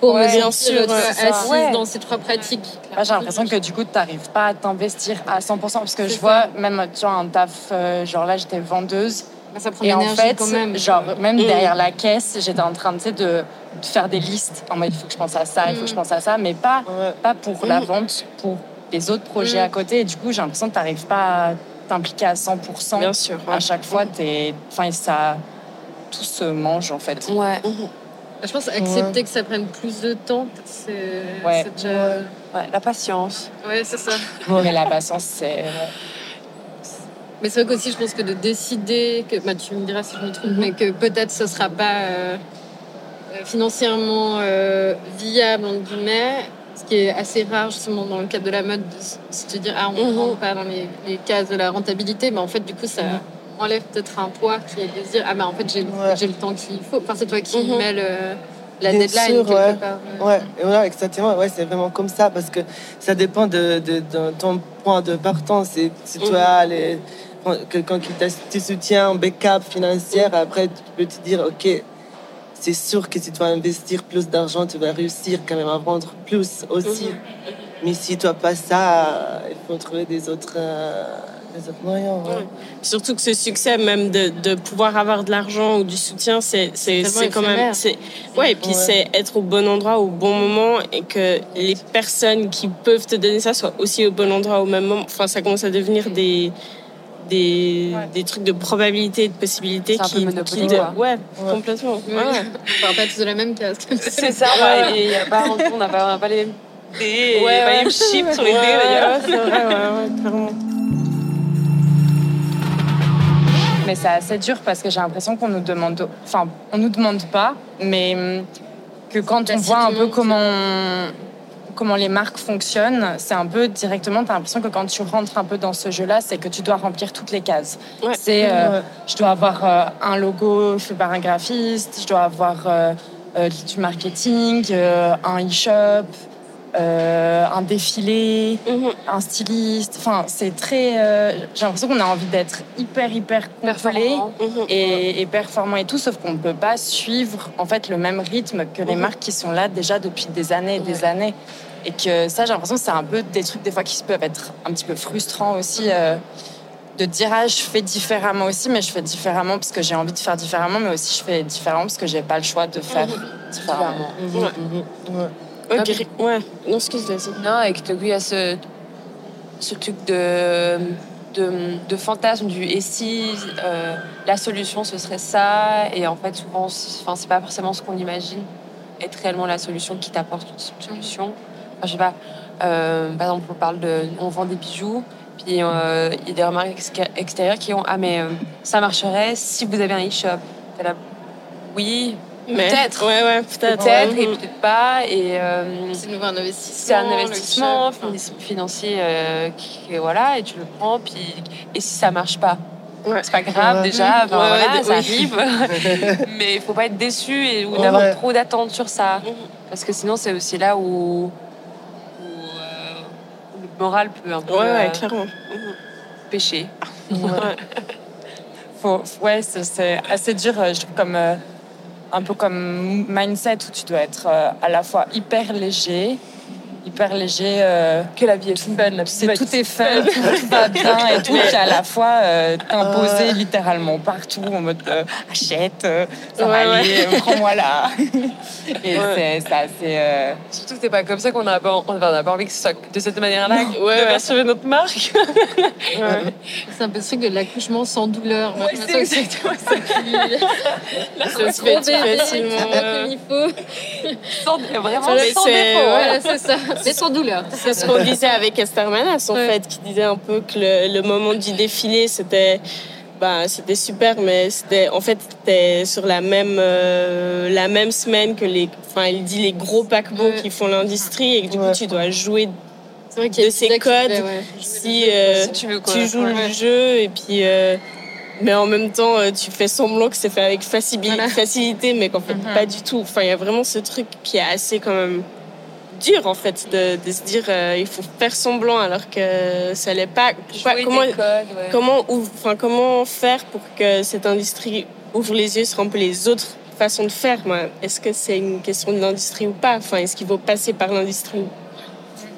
pour Ouais, me bien sûr, assise Ouais. dans ces trois pratiques. Moi, j'ai l'impression que du coup, tu n'arrives pas à t'investir à 100%. Parce que C'est je ça. vois, même, tu vois, un taf, euh, genre là, j'étais vendeuse. Bah, ça prend Et en fait, quand même. genre, même Mm. derrière la caisse, j'étais en train de, de faire des listes. En mode, il faut que je pense à ça, il faut que je Mm. pense à ça, mais pas, Ouais. pas pour la Mm. vente, pour les autres projets à côté. Et du coup, j'ai l'impression que tu n'arrives pas à t'impliquer à 100%. Bien sûr. ouais. À chaque fois, t'es... Enfin, ça... Tout se mange, en fait. Ouais, Mhm. Je pense accepter que ça prenne plus de temps, c'est Ouais. déjà. ouais, la patience. Ouais, c'est ça. Mais la patience, c'est... Mais c'est vrai qu'aussi, je pense que de décider, que, bah, tu me diras si je me trompe, mais que peut-être ce sera pas euh, euh, financièrement euh, viable, entre guillemets, ce qui est assez rare justement dans le cadre de la mode, de se dire, ah, on ne Mhm. rentre pas dans les, les cases de la rentabilité, mais en fait, du coup, ça enlève peut-être un poids qui est de se dire, ah, bah en fait, j'ai Ouais. le temps qu'il faut. Enfin, c'est toi qui Mhm. mets le, la Bien deadline sûr, quelque ouais. part. euh. Ouais, voilà, exactement. Ouais, c'est vraiment comme ça parce que ça dépend de, de, de ton point de partance. Et si tu Mhm. as les, quelqu'un qui te soutient en backup financière, après tu peux te dire, ok, c'est sûr que si tu vas investir plus d'argent, tu vas réussir quand même à vendre plus aussi. Mhm. Mais si tu n'as pas ça, il faut trouver des autres, euh, des autres moyens. ouais. Ouais. Surtout que ce succès, même de, de pouvoir avoir de l'argent ou du soutien, c'est c'est tellement c'est quand même c'est ouais et puis Ouais. c'est être au bon endroit au bon moment et que les personnes qui peuvent te donner ça soient aussi au bon endroit au même moment. Enfin, ça commence à devenir des des, Ouais. des trucs de probabilité et de peu qui, qui de- ouais, Ouais. complètement Ouais. parle pas tous de la même case. C'est ça, ouais. Et y a pas, on n'a pas, on n'a pas les mêmes dés, Ouais, pas les mêmes chiffres sur les Ouais, dés ouais, d'ailleurs. ouais, c'est vrai, ouais, ouais, clairement. Mais c'est assez dur parce que j'ai l'impression qu'on nous demande... Enfin, on nous demande pas, mais hum, que quand on voit un peu comment comment les marques fonctionnent, c'est un peu directement, tu as l'impression que quand tu rentres un peu dans ce jeu-là, c'est que tu dois remplir toutes les cases. Ouais. C'est, euh, je dois avoir euh, un logo fait par un graphiste, je dois avoir euh, euh, du marketing, euh, un e-shop, euh, un défilé, Mhm. un styliste. Enfin, c'est très. euh, J'ai l'impression qu'on a envie d'être hyper, hyper complet. Mhm. et, et performant et tout, sauf qu'on ne peut pas suivre en fait le même rythme que les Mhm. marques qui sont là déjà depuis des années et des années. Et que ça, j'ai l'impression que c'est un peu des trucs des fois qui peuvent être un petit peu frustrants aussi. euh, de dire ah, je fais différemment aussi, mais je fais différemment parce que j'ai envie de faire différemment, mais aussi je fais différemment parce que j'ai pas le choix de faire différemment. Ouais. Mhm, ouais. Non excuse vas-y Non, et que tout à coup, il y a ce, ce truc de, de, de fantasme du et si euh, la solution ce serait ça, et en fait, souvent, c'est- enfin, c'est pas forcément ce qu'on imagine être réellement la solution qui t'apporte une solution. Enfin, je sais pas, euh, par exemple, on parle de. On vend des bijoux, puis euh, il y a des remarques extérieures qui ont Ah, mais euh, ça marcherait si vous avez un e-shop. Oui, Peut-être. ouais ouais peut-être peut-être, ouais. et peut-être pas, et. euh, C'est de nouveau un investissement. c'est un financier euh, qui voilà et tu le prends puis et si ça marche pas? Ouais. c'est pas grave Ouais. déjà enfin, Ouais, voilà ouais, ça oui. arrive mais il faut pas être déçu et, ou Ouais. d'avoir trop d'attentes sur ça Mhm. parce que sinon c'est aussi là où, où, euh, où le moral peut un peu ouais ouais euh, clairement pêcher Ouais. Faut, ouais, c'est- assez dur, je trouve, comme, euh, un peu comme mindset où tu dois être euh, à la fois hyper léger, hyper léger. euh, Que la vie est fun. C'est tout est fun, tout, tout va bien et tout, puis à la fois euh, t'imposer littéralement partout en mode euh, achète, euh, ça va Ouais, aller, prends-moi là. et Ouais. c'est assez. euh, Surtout que c'est pas comme ça qu'on pas, on n'a pas envie que ce soit de cette manière-là. Ouais, ouais. de percevoir notre marque. Ouais. C'est un peu ce truc de l'accouchement sans douleur. Ouais, c'est exactement ça. Ça se fait facilement. Comme il faut. Sans- vraiment sans c'est- défaut. Voilà, c'est ça. Mais sans douleur. C'est ce qu'on disait avec Esther Manas, en Ouais. fait, qui disait un peu que le, le moment du défilé, c'était bah, c'était super, mais c'était en fait c'était sur la même euh, la même semaine que les, enfin, il dit les gros paquebots qui font l'industrie et que du Ouais. coup tu dois jouer C'est vrai de ces des codes. actes, ouais. si euh, Si tu veux quoi. tu joues Ouais. le jeu et puis euh, mais en même temps tu fais semblant que c'est fait avec Voilà. facilité mais qu'en fait Mhm. pas du tout enfin il y a vraiment ce truc qui est assez quand même dur en fait de, de se dire euh, il faut faire semblant alors que ça l'est pas Pourquoi- comment des codes, ouais. comment ouvre- enfin comment faire pour que cette industrie ouvre les yeux sur un peu les autres façons de faire? Moi est-ce que c'est une question de l'industrie ou pas? Enfin est-ce qu'il faut passer par l'industrie?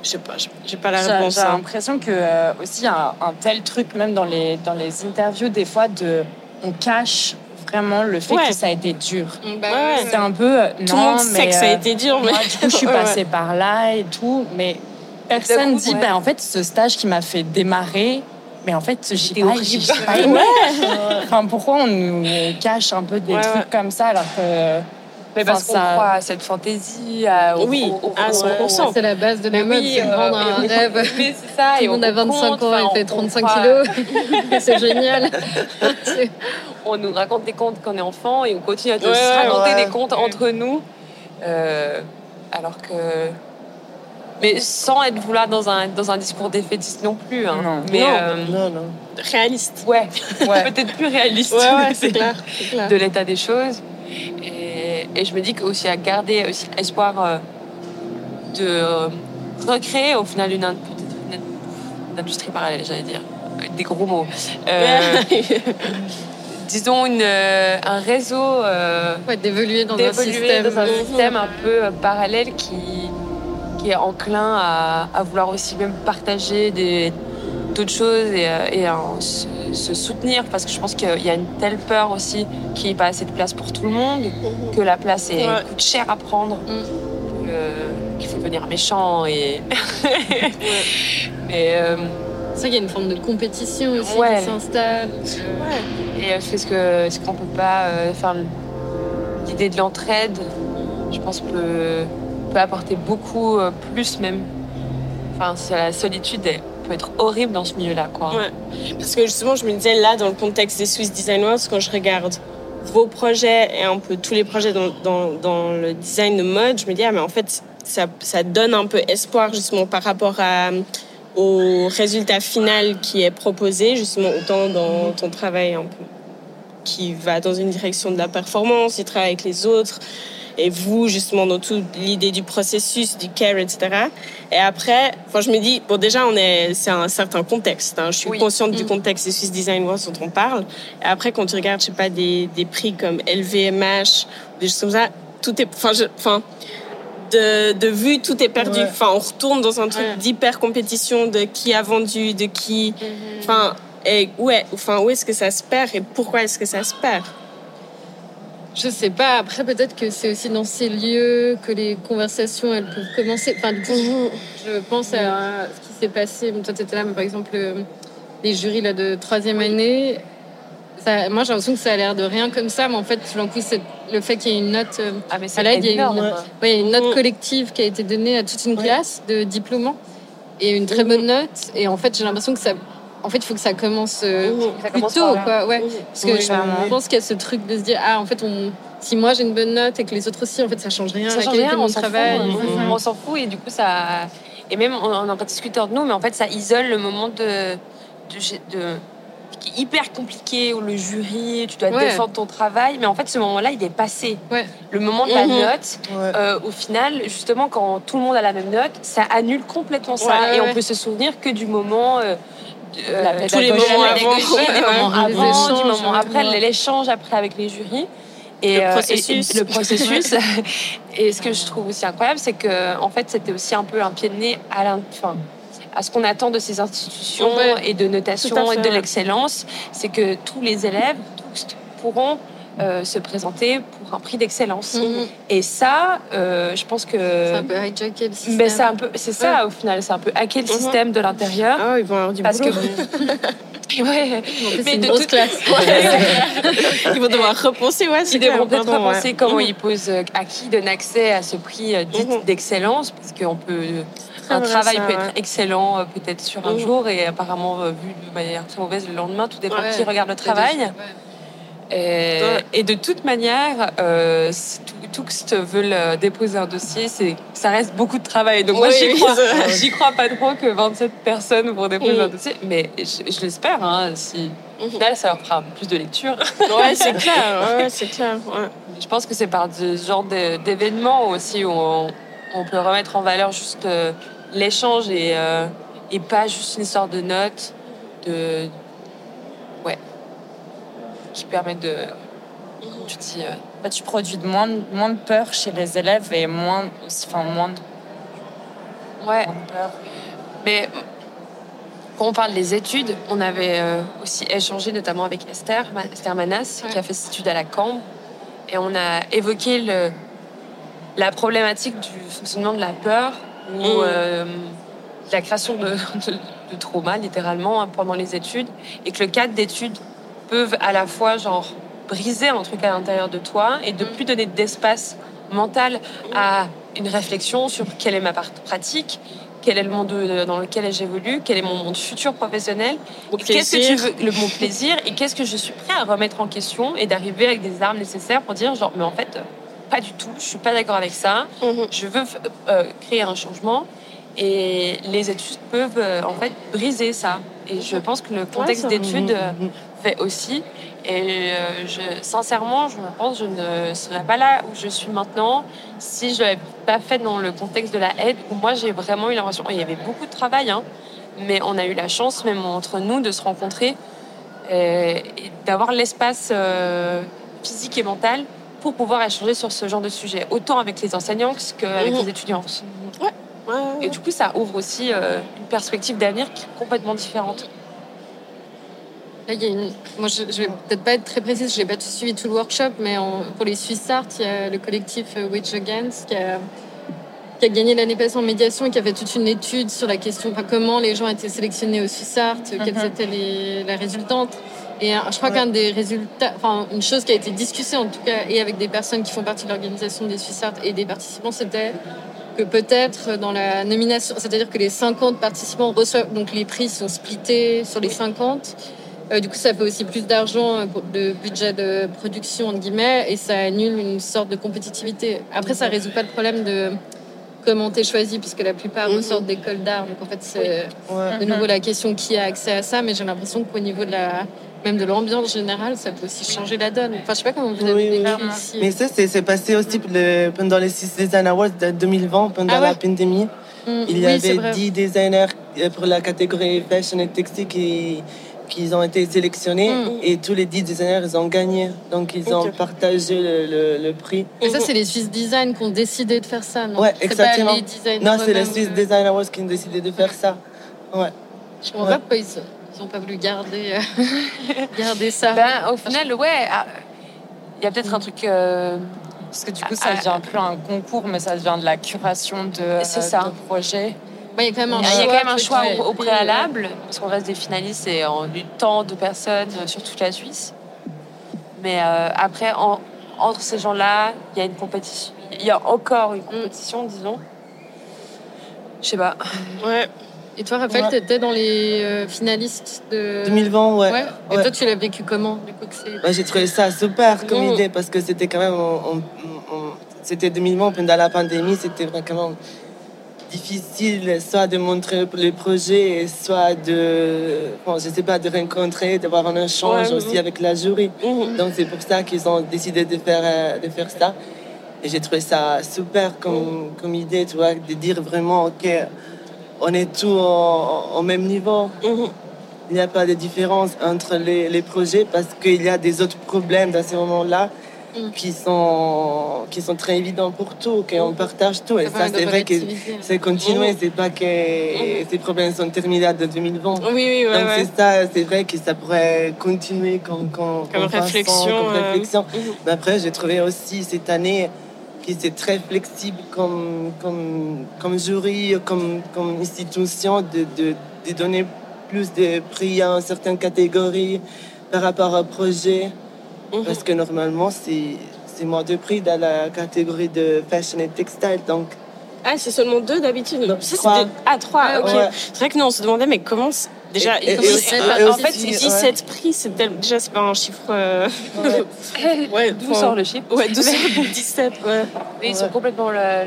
Je sais pas j'ai- pas la réponse j'ai hein. l'impression que euh, aussi un, un tel truc même dans les dans les interviews des fois de on cache vraiment le fait Ouais. que ça a été dur. Bah, Ouais. C'est un peu euh, tout le non, monde sait mais, que ça a euh, été dur mais Moi, du coup, je suis passée par là et tout, mais personne coup, dit, ouais. ben, en fait, ce stage qui m'a fait démarrer, mais en fait, j'ai C'était pas, pas aimé. Enfin, pourquoi on nous cache un peu des Ouais, trucs ouais. comme ça alors que. Mais parce Enfin, qu'on ça- croit à cette fantaisie, à, au, Oui, au- au- à au- 100%. C'est la base de la mode, oui, c'est euh, vendre un et- rêve. Mais c'est ça. Tout et le monde on a 25 compte, ans, il fait on 35 croit- kilos. c'est génial. On nous raconte des contes quand on est enfant et on continue à Ouais, se ouais, raconter ouais. des contes entre nous. Euh, alors que. Mais sans être vouloir dans un, dans un discours défaitiste non plus. Hein. Non. Mais Non. euh, Non, non. réaliste ouais, Ouais. peut-être plus réaliste. ouais ouais c'est clair c'est clair de l'état des choses. Et, et je me dis qu'aussi à garder aussi espoir euh, de euh, recréer au final une, in- une- une industrie parallèle, j'allais dire. Des gros mots. Euh, disons une, un réseau euh, Ouais, d'évoluer dans un d'évoluer système. dans un système un peu parallèle qui, qui est enclin à, à vouloir aussi même partager des d'autres choses et, euh, et en se, se soutenir parce que je pense qu'il y a une telle peur aussi qu'il n'y ait pas assez de place pour tout le monde, que la place est, Ouais. coûte cher à prendre, Mm. qu'il faut devenir méchant et euh, C'est vrai qu'il y a une forme de compétition aussi Ouais. qui s'installe. Et euh, est-ce que est-ce qu'on peut pas euh, faire l'idée de l'entraide? Je pense peut peut apporter beaucoup euh, plus même. Enfin, la solitude être horrible dans ce milieu-là, quoi. Parce que justement, je me disais là, dans le contexte des Swiss Design Awards, quand je regarde vos projets et un peu tous les projets dans, le design de mode, je me dis, ah, mais en fait, ça, donne un peu espoir justement par rapport au résultat final qui est proposé, justement, autant dans ton travail un peu qui va dans une direction de la performance, du travail avec les autres, et vous, justement, dans toute l'idée du processus, du care, etc. Et après, enfin, je me dis, bon, déjà, on est, c'est un certain contexte. hein. Je suis Oui. consciente du Mm. contexte des Swiss Design Awards dont on parle. Et après, quand tu regardes, je sais pas, des, des prix comme LVMH, des choses comme ça, tout est, enfin, je- enfin, de, de vue, tout est perdu. Ouais. Enfin, on retourne dans un truc Ouais. d'hyper compétition de qui a vendu, de qui, enfin, et ouais, enfin, où est-ce que ça se perd et pourquoi est-ce que ça se perd? Je sais pas. Après, peut-être que c'est aussi dans ces lieux que les conversations elles peuvent commencer. Enfin, du coup, je pense à ce qui s'est passé. Toi, tu étais là, mais par exemple, euh, les jurys là, de troisième année. Ça, moi, j'ai l'impression que ça a l'air de rien comme ça, mais en fait, tout d'un coup, c'est le fait qu'il y ait une note. euh, Ah, mais c'est à l'aide, il y a une, ouais, note Mhm. collective qui a été donnée à toute une Ouais. classe de diplômants et une très bonne note. Et en fait, j'ai l'impression que ça. En fait, il faut que ça commence euh, Ça plus commence tôt, par là. quoi. Ouais. Parce que Oui, je pense qu'il y a ce truc de se dire ah en fait on si moi j'ai une bonne note et que les autres aussi en fait ça change rien Ça change rien, on mon s'en fout. travail. On s'en fout et du coup, ça. Et même, on on en a discuté entre nous, mais en fait, ça isole le moment de. de, de- qui est hyper compliqué, où le jury, tu dois Ouais. défendre ton travail, mais en fait, ce moment-là, il est passé. Ouais. Le moment de la Mhm. note, Ouais. euh, au final, justement, quand tout le monde a la même note, ça annule complètement ça. Ouais, et ouais. on peut se souvenir que du moment. euh, La euh, tous les moments avant. moments avant, du moment après, l'échange après avec les jurys. Et, Le euh, et- processus. et le processus. et ce que je trouve aussi incroyable, c'est que en fait, c'était aussi un peu un pied de nez à à ce qu'on attend de ces institutions et de notation et de l'excellence, c'est que tous les élèves tous pourront euh, se présenter pour un prix d'excellence. Mhm. Et ça, euh, je pense que C'est un peu hijacké le système. mais c'est un peu, c'est ça au final, c'est un peu hacker le Mhm. système de l'intérieur. Ah, ils vont avoir du Parce boulot. que ouais, plus, mais de toute- classe. ils vont devoir repenser, ouais, c'est Ils devront peut-être ouais. comment Mhm. ils posent, euh, à qui donne accès à ce prix euh, dit d'excellence, parce qu'on peut, un travail ça, peut ouais. être excellent peut-être sur un jour et apparemment vu de manière très mauvaise le lendemain. Tout dépend Ouais. qui regarde le travail. Et, Ouais. et de toute manière, euh, Tuxt veulent euh, déposer un dossier, c'est, ça reste beaucoup de travail. Donc moi, j'y oui, crois, j'y pas trop que 27 personnes vont déposer Mm. un dossier, mais je, je l'espère. Hein, si, Mhm. final, ça leur fera plus de lecture. Ouais, c'est clair, ouais, c'est clair. ouais. Je pense que c'est par ce genre d'événements aussi où on, on peut remettre en valeur juste euh, l'échange et, euh, et pas juste une histoire de notes, de. Qui permet de. Comme tu dis. euh, Bah, tu produis de moins, de- moins de peur chez les élèves et moins, enfin, moins, de, ouais. moins de peur. Mais quand on parle des études, on avait euh, aussi échangé notamment avec Esther, Esther Manas, qui a fait ses études à la Cambre. Et on a évoqué le, la problématique du fonctionnement de la peur ou Mm. euh, de la création de, de, de traumas, littéralement, hein, pendant les études. Et que le cadre d'études peuvent à la fois, genre, briser un truc à l'intérieur de toi et de plus donner d'espace mental à une réflexion sur quelle est ma part pratique, quel est le monde euh, dans lequel j'évolue, quel est mon monde futur professionnel, qu'est-ce que tu veux, le mon plaisir et qu'est-ce que je suis prêt à remettre en question et d'arriver avec des armes nécessaires pour dire genre mais en fait pas du tout, je suis pas d'accord avec ça, Mhm. je veux euh, créer un changement et les études peuvent euh, en fait briser ça. Et je pense que le contexte ça- d'études euh, fait aussi. Et euh, je, sincèrement je pense que je ne serais pas là où je suis maintenant si je l'avais pas fait dans le contexte de la aide où moi j'ai vraiment eu l'impression il y avait beaucoup de travail hein, mais on a eu la chance même entre nous de se rencontrer et, et d'avoir l'espace euh, physique et mental pour pouvoir échanger sur ce genre de sujet autant avec les enseignants qu'avec Mhm. les étudiants. Ouais, ouais, et du coup ça ouvre aussi euh, une perspective d'avenir qui est complètement différente Là, il y a une... Moi, je, je vais peut-être pas être très précise, je n'ai pas suivi tout le workshop, mais en- pour les Swiss Art, il y a le collectif euh, Wage Against qui a, qui a gagné l'année passée en médiation et qui a fait toute une étude sur la question, enfin, comment les gens étaient sélectionnés au Swiss Art, euh, quelles Mhm. étaient les, la résultante. Et euh, je crois qu'un des résultats, enfin, une chose qui a été discutée en tout cas, et avec des personnes qui font partie de l'organisation des Swiss Art et des participants, c'était que peut-être dans la nomination, c'est-à-dire que les 50 participants reçoivent, donc les prix sont splittés sur les 50. Euh, du coup, ça fait aussi plus d'argent euh, pour le budget de production, entre guillemets, et ça annule une sorte de compétitivité. Après, ça résout pas le problème de comment t'es choisi, puisque la plupart Mhm. ressortent d'écoles d'art. Donc, en fait, c'est Ouais. de nouveau la question qui a accès à ça, mais j'ai l'impression qu'au niveau de la même de l'ambiance générale, ça peut aussi changer la donne. Enfin, je sais pas comment vous avez Oui, oui, vécu oui. ici. Mais ça, c'est passé aussi le- pendant les Six Design Awards de 2020, pendant Ah ouais? la pandémie. Mm, Il y oui, avait vrai. 10 designers euh, pour la catégorie fashion et textile qui, qui ont été sélectionnés Mm. et tous les 10 designers ils ont gagné. Donc ils ont partagé le, le- le prix. Mais ça, c'est les Swiss Design qui ont décidé de faire ça, non Ouais, exactement. Pas les designers Non, c'est les Swiss euh, Design Awards qui ont décidé de faire ça. Ouais. Je comprends Ouais. pas pourquoi ils n'ont pas voulu garder, euh, garder ça. ben, au final ouais ah, il y a peut-être un truc euh, Parce que du coup, ça Ah, devient plus un concours, mais ça devient de la curation de, C'est euh, ça. de projets. Ouais, il y a quand même un choix. quand même un de choix au, au préalable, parce qu'on reste des finalistes et en du temps de personnes sur toute la Suisse. Mais euh, après, en- entre ces gens-là, il y a une compétition. Il y a encore une compétition, disons. Je sais pas. Ouais. Et toi, Raphaël, Ouais. tu étais dans les euh, finalistes de. 2020, ouais. Ouais. Et Ouais. toi, tu l'as vécu comment du coup que c'est... Ouais, J'ai trouvé ça super comme Mm. idée parce que c'était quand même. on- on- on- c'était 2020 pendant la pandémie, c'était vraiment difficile soit de montrer les projets, soit de. Bon, je sais pas, de rencontrer, d'avoir un échange Ouais, aussi mhm. avec la jury. Mhm. Donc c'est pour ça qu'ils ont décidé de faire, euh, de faire ça. Et j'ai trouvé ça super comme, comme idée, tu vois, de dire vraiment, OK, on est tous au, au même niveau. Mhm. Il n'y a pas de différence entre les, les projets parce qu'il y a des autres problèmes dans ces moments-là. Mm. qui sont, qui sont très évidents pour tout, qu'on partage tout. Et ça, c'est vrai que c'est continué, c'est pas que ces problèmes sont terminés à 2020. Oui, oui, ouais, Donc ouais. c'est ça, c'est vrai que ça pourrait continuer comme, comme, Comme façon, réflexion, comme euh, réflexion. Mais après, j'ai trouvé aussi cette année que c'est très flexible comme, comme, comme jury, comme, comme institution de, de, de donner plus de prix à certaines catégories par rapport au projet. Mhm. Parce que normalement, c'est c'est moins de prix dans la catégorie de fashion et textile. Donc, Ah, c'est seulement deux d'habitude Non, Ça, deux- Ah, trois, Ah, ok. ouais. C'est vrai que nous, on se demandait, mais comment. c'est- Déjà, Et- et- comment et c'est- aussi- et en aussi, fait, ouais. 17 prix, c'est tel- déjà, c'est pas un chiffre. euh, ouais. Ouais, D'où sort le chiffre? Ouais, 12, 17, ouais. Mais ils Ouais. sont complètement euh,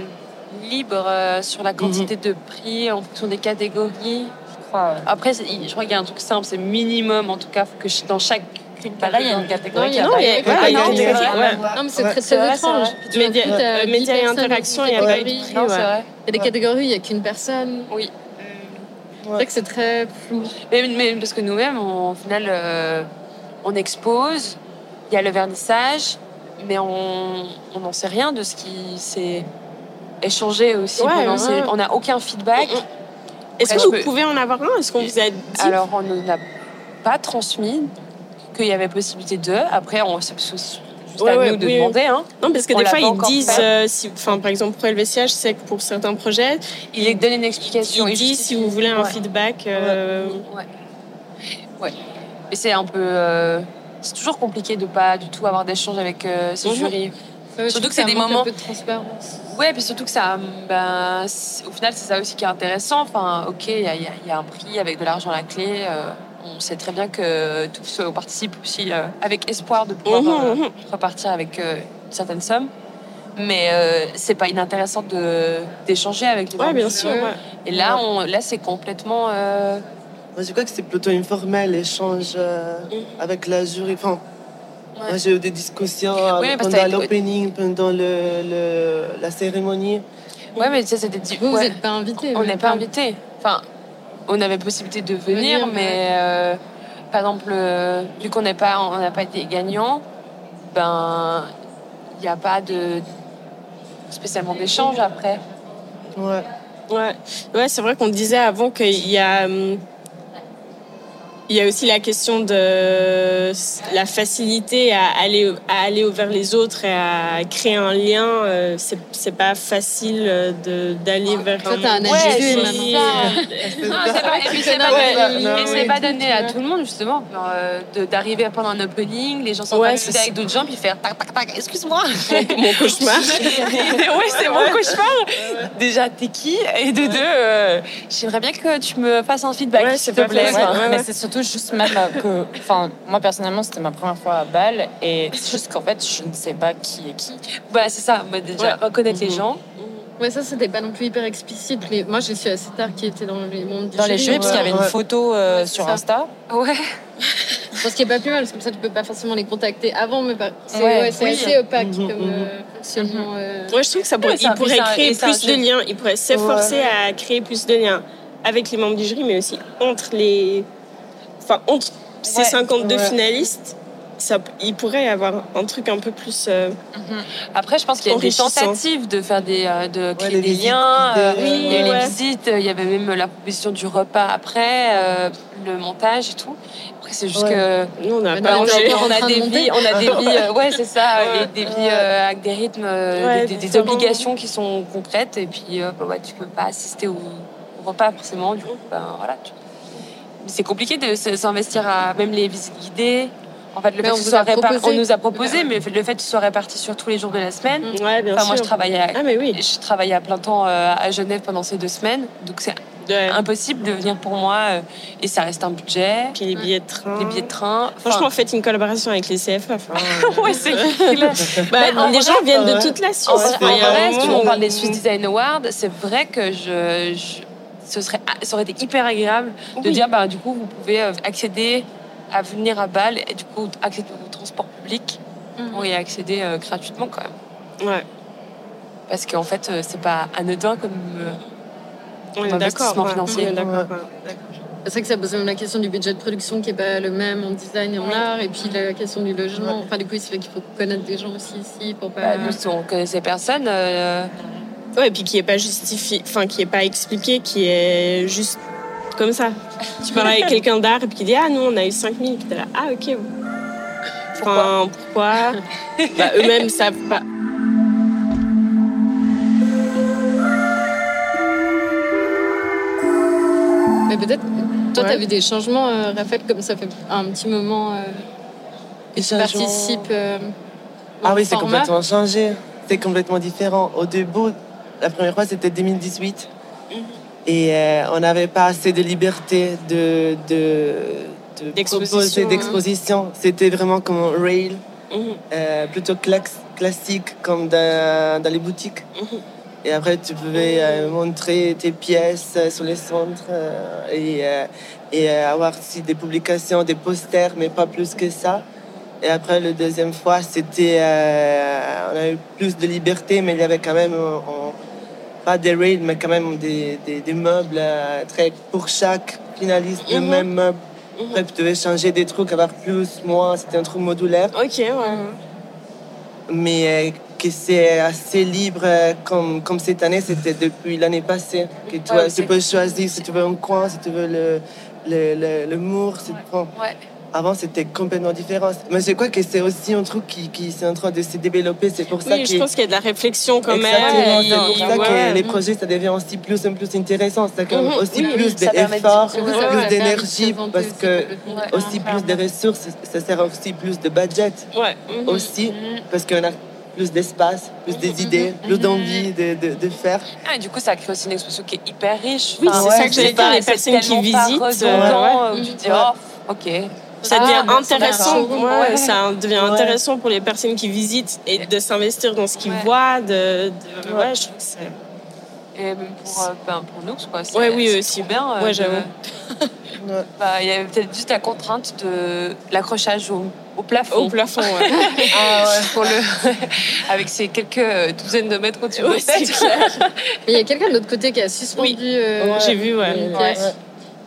libres euh, sur la quantité de prix en fonction des catégories. Je crois. Après, je crois qu'il y a un truc simple, c'est minimum en tout cas, faut que je- dans chaque Bah là, il y a une catégorie Non, qui a mais c'est très, étrange. vrai. Puis tu vois, Média- plus, t'as euh, médias et dix il y a pas eu de Non, c'est vrai. Il y a des catégories, il n'y a qu'une personne. Oui. C'est vrai que c'est très flou. Mais, parce que nous-mêmes, on- au final, euh, on expose, il y a le vernissage, mais on n'en sait rien de ce qui s'est échangé aussi. Ouais, pendant ouais. ces- On n'a aucun feedback. Est-ce Après, que je vous peux- pouvez en avoir un? Est-ce qu'on vous a dit? Alors, on ne n'a pas transmis qu'il y avait possibilité de. Après, on c'est juste Ouais, à ouais, nous de oui. demander. Hein. Non, parce que On des fois, ils disent, euh, si, enfin, par exemple, pour LVCH, sais que pour certains projets, Il donne une explication. ils il disent si vous voulez un Ouais. feedback. euh, Ouais. Ouais. Mais c'est un peu. euh, c'est toujours compliqué de pas du tout avoir d'échange avec euh, ce Mhm. jury. Surtout que c'est des moments- un peu de transparence. Ouais, puis surtout que ça, ben, c'est- au final, c'est ça aussi qui est intéressant. Enfin, ok, il y y a- il y a un prix avec de l'argent à la clé. On sait très bien que tous euh, participent aussi euh, avec espoir de pouvoir euh, repartir avec euh, une certaine somme. Mais euh, c'est pas inintéressant de d'échanger avec les Ouais, bien sûr. ouais. Et là, on, là, c'est complètement. euh, Moi, je crois que c'est plutôt informel, l'échange euh, Mm. avec la jury. Enfin, Ouais. moi, j'ai eu des discussions Oui, pendant l'opening, pendant le, le- la cérémonie. Ouais, mais ça, c'était dit. Vous, vous ouais. n'êtes pas invité. On n'est pas invité. Enfin, on avait possibilité de venir, Venir, mais euh, par exemple, euh, vu qu'on n'est pas, on n'a pas été gagnant, ben, il n'y a pas de spécialement d'échange après. Ouais. Ouais, ouais c'est vrai qu'on disait avant qu'il y a. Il y a aussi la question de la facilité à aller, à aller vers les autres et à créer un lien. euh, C'est c'est pas facile de- d'aller vers Toi, un. t'as un Ouais, précis. c'est ça. Non, c'est pas, et puis c'est pas, Ouais, donné- non, et c'est oui. pas donné à tout le monde justement euh, de- d'arriver pendant un opening, les gens sont Ouais, pas avec d'autres gens puis faire tac tac tac, excuse-moi. Mon cauchemar. oui, c'est mon cauchemar. Déjà, t'es qui? Et de deux, euh, j'aimerais bien que tu me fasses un feedback, Ouais, s'il c'est te pas plaît. ouais, mais ouais. c'est surtout juste même euh, que, enfin, moi personnellement, c'était ma première fois à Bâle et c'est juste qu'en fait, je ne sais pas qui est qui. Bah, c'est ça, moi, déjà, reconnaître les Mhm. gens. Ouais, ça, c'était pas non plus hyper explicite. Les- Moi, je suis assez tard qui était dans les mondes du Dans les jeux, parce qu'il y avait une Ouais. photo euh, Ouais, sur ça. Insta. Ouais. Je pense qu'il n'est pas plus mal, parce que comme ça, tu peux pas forcément les contacter avant, mais pas- c'est Ouais, ouais, oui. assez opaque Mhm, comme mhm. euh, fonctionnement. euh. Moi, je trouve que ça pourrait, Ouais, c'est un- il pourrait créer plus jeu. de liens. Il pourrait s'efforcer à créer plus de liens avec les membres du jury, mais aussi entre les, enfin entre ces Ouais. 52 Ouais. finalistes. Ça, il pourrait y avoir un truc un peu plus. euh, Après, je pense qu'il y a des tentatives de faire des, euh, de créer des visites liens. euh, guidées, il y a eu ouais. les visites, il y avait même la proposition du repas après, euh, le montage et tout. Après, c'est juste Ouais. que Nous, on pas a, on des vies, on a des vies, euh, ouais, c'est ça, et des vies euh, avec des rythmes, euh, Ouais, des, des obligations qui sont concrètes, et puis euh, bah, ouais, tu peux pas assister au, au repas forcément. Du coup, ben voilà. tu- C'est compliqué de s'investir à même les visites guidées. En fait, le fait on que ce vous soit a répa- proposé. on nous a proposé, mais le fait que ce soit réparti sur tous les jours de la semaine. Ouais, bien Enfin, moi, je sûr. travaillais à, Ah, mais oui. je travaillais à plein temps euh, à Genève pendant ces deux semaines, donc c'est Ouais. impossible de venir pour moi, euh, et ça reste un budget, Puis les billets de train. les billets de train. Enfin, Franchement, faites une collaboration avec les CFF. hein. ouais, c'est. Bah, en les gens viennent de toute la Suisse. En vrai, Enfin, en si on parle des Swiss Design Awards, c'est vrai que je, je- ce serait, ça aurait été hyper agréable de Oui. dire, bah, du coup, vous pouvez euh, accéder à venir à Bâle et du coup, accéder au transport public pour y accéder euh, gratuitement quand même. Ouais, Parce qu'en fait, euh, c'est pas anodin comme. euh, on est investissement ouais. financier. On est d'accord. Ouais. ouais. C'est vrai que ça pose même la question du budget de production qui est pas le même en design et en art, et puis la question du logement. Enfin, du coup, c'est fait qu'il faut connaître des gens aussi ici pour pas. Bah, nous, si on connaissait personne, euh, Ouais, et puis qui est pas justifié, enfin qui est pas expliqué, qui est juste comme ça. Tu parles avec quelqu'un d'art et puis qui dit ah nous on a eu 5000 puis t'es là ah ok. Enfin, pourquoi? Bah, Eux-mêmes savent pas. Mais peut-être, toi, Ouais. tu as vu des changements, euh, Raphaël, comme ça fait un petit moment euh, que tu participes. euh, Ah oui, c'est complètement changé. C'est complètement différent. Au début, la première fois, c'était 2018. Et euh, on n'avait pas assez de liberté de, de, D'exposition, hein. d'exposition. C'était vraiment comme un rail, Mhm. euh, plutôt classique, comme dans, dans les boutiques. Mhm. Et après, tu pouvais euh, montrer tes pièces euh, sur les centres euh, et, et avoir aussi des publications, des posters, mais pas plus que ça. Et après, la deuxième fois, c'était. on a eu plus de liberté, mais il y avait quand même. on- pas des rails, mais quand même des, des, des meubles euh, très. Pour chaque finaliste, le Mhm. même meuble. Mhm. Après, tu devais changer des trucs, avoir plus, moins. C'était un truc modulaire Ok, ouais. mais euh, que c'est assez libre euh, comme, comme cette année, c'était depuis l'année passée. Que tu, c'est- tu peux choisir si tu veux un coin, si tu veux le, le, le, le mur. si tu ouais. Avant, c'était complètement différent. Mais je crois que c'est aussi un truc qui, qui est en train de se développer. C'est pour ça Oui, que. je pense qu'il y a de la réflexion quand Exactement, même. c'est pour ça Ouais. que les projets, ça devient aussi plus en plus intéressant. C'est comme Mhm. aussi Oui, plus de d'efforts. Ouais, ouais, plus ouais, d'énergie, parce que Ouais. aussi plus de ressources, ça sert aussi plus de budget Ouais. mhm. aussi, parce qu'on a plus d'espace, plus des idées, plus d'envie de, de, de faire. Ah, et du coup, ça crée aussi une exposition qui est hyper riche. Oui, Enfin, c'est ça que j'allais dire, les personnes qui visitent, euh, redondant, ouais. où tu dis, Ouais. oh, ok. Ça Ah, devient bah, ça intéressant. marche. Ouais, Ouais. ça devient Ouais. intéressant pour les personnes qui visitent et de s'investir dans ce qu'ils Ouais. voient. De, de- ouais, je trouve que c'est. Et même pour, euh, ben, pour nous, quoi. c'est- Ouais, oui, aussi. bien. euh, Ouais, de- j'avoue. Ouais. Bah, Il y a peut-être juste la contrainte de l'accrochage au, au plafond. Au plafond, ouais. Ah ouais, pour le... Avec ces quelques euh, douzaines de mètres au-dessus de il y a quelqu'un de l'autre côté qui a suspendu. euh, Ouais. J'ai vu, ouais.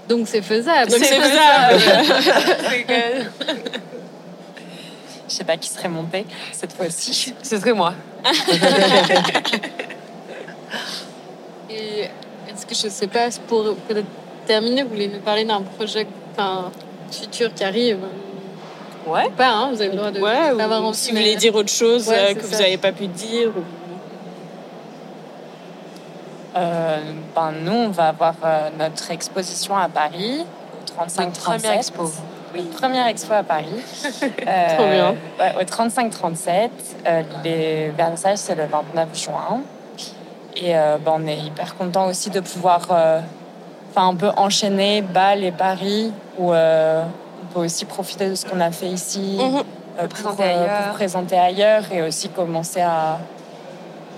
Donc c'est faisable. Donc c'est faisable. Je sais pas qui serait monté cette fois-ci. Ce serait moi. Et est-ce que je sais pas, pour peut-être terminer, vous voulez nous parler d'un projet enfin, futur qui arrive? Ouais. ou pas hein, Vous avez le droit de Ouais, ou si vous voulez dire autre chose Ouais, euh, que ça. vous n'avez pas pu dire. ou- Euh, ben, nous, on va avoir euh, notre exposition à Paris, au 35 Notre première 37. expo. Oui, première expo à Paris. Euh, Trop bien. ouais, au 35-37. Euh, les vernissages, c'est le 29 juin. Et euh, ben, on est hyper content aussi de pouvoir euh, enfin, un peu enchaîner Bâle et Paris, où euh, on peut aussi profiter de ce qu'on a fait ici. Mhm. euh, Présenter pour, euh, ailleurs. pour présenter ailleurs et aussi commencer à,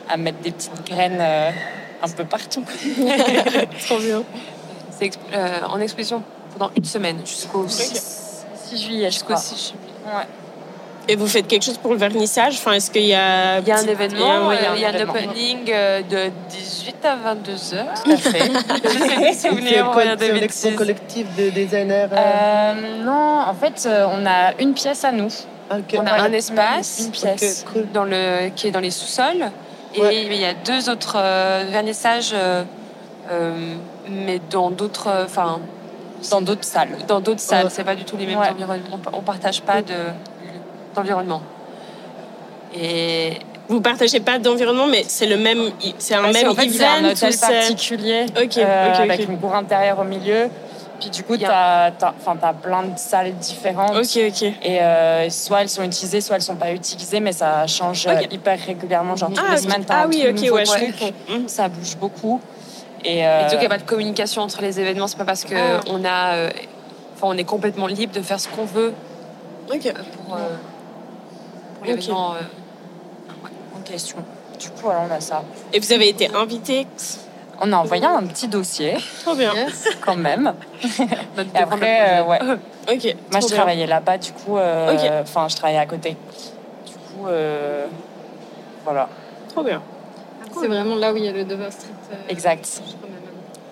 à mettre des petites graines euh, un peu partout. Trop bien. C'est exp- euh, en exposition pendant une semaine jusqu'au 6, 6 juillet, je jusqu'au crois. 6 juillet. Ouais. Et vous faites quelque chose pour le vernissage? Enfin, est-ce qu'il y a. Il y a un événement, ouais, il y a un événement. opening euh, de 18 à 22 heures. Tout à fait. Des C'est souvenirs, quoi, rien de c'est une expo bêtises. collective de designers. euh, Euh, non, en fait, on a une pièce à nous. ok. On a Ouais. un espace Une pièce. Ok, cool. dans le, qui est dans les sous-sols. Et Ouais. il y a deux autres euh, vernissages, euh, euh, mais dans d'autres, enfin, Dans d'autres salles. dans d'autres salles. C'est pas du tout les mêmes Ouais. environnements. On partage pas de d'environnement. Et Vous partagez pas d'environnement, mais c'est le même. C'est un même en fait, c'est un hôtel particulier Ok, euh, ok, avec une cour intérieure au milieu. Puis du coup, tu as, plein de salles différentes. Ok, ok. Et euh, soit elles sont utilisées, soit elles sont pas utilisées, mais ça change euh, hyper régulièrement. Genre toutes Ah, les semaines, t'as ah un oui, tout ok, nouveau ouais, je truc. Mhm. Ça bouge beaucoup. Et, Et euh, donc, il n'y a pas de communication entre les événements. C'est pas parce que Ah. on a, euh, enfin, on est complètement libre de faire ce qu'on veut Ok. pour, euh, pour l'événement. euh. en question. Du coup, voilà, on a ça. Et vous avez été invité On a envoyé un petit dossier, Trop bien. Yes. quand même. Et après, euh, ouais. Ok. Moi, je bien. travaillais là-bas, du coup. euh, Ok. Enfin, je travaillais à côté. Du coup, euh, voilà. Trop bien. C'est vraiment là où il y a le Dover Street. euh, Exact.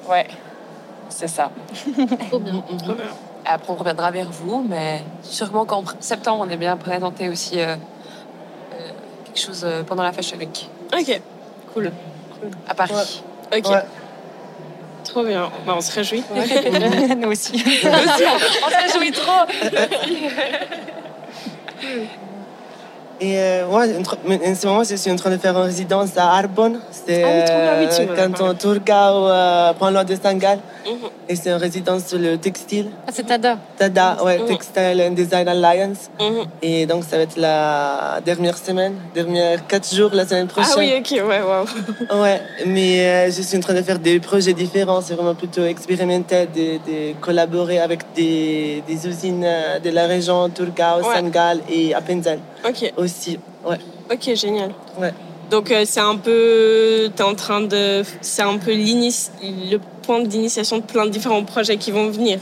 Ouais. C'est ça. Trop bien. Trop bien. Après, on reviendra vers vous, mais sûrement qu'en septembre, on est bien présenté aussi euh, euh, quelque chose euh, pendant la Fashion Week Ok, cool. à Paris. Ok, Ouais. trop bien. Bah, on se réjouit. Nous aussi. on se réjouit trop Et euh, moi, en, ce moment, je suis en train de faire une résidence à Arbonne. C'est Ah oui, bien, oui, euh, m'en as canton Tourgau, euh, pas loin de Saint-Gall. Mhm. Et c'est une résidence sur le textile. Ah, c'est Tada. TADA, ouais, Mhm. Textile and Design Alliance. Mhm. Et donc, ça va être la dernière semaine, dernière quatre jours la semaine prochaine. Ah oui, ok, ouais, waouh. Ouais, mais euh, je suis en train de faire des projets différents. C'est vraiment plutôt expérimental de, de collaborer avec des, des usines euh, de la région Tourgau, Ouais. Saint-Gall et Appenzell Ok, aussi. Ouais. ok, génial. Ouais. Donc euh, c'est un peu, t'es en train de, c'est un peu le point d'initiation de plein de différents projets qui vont venir.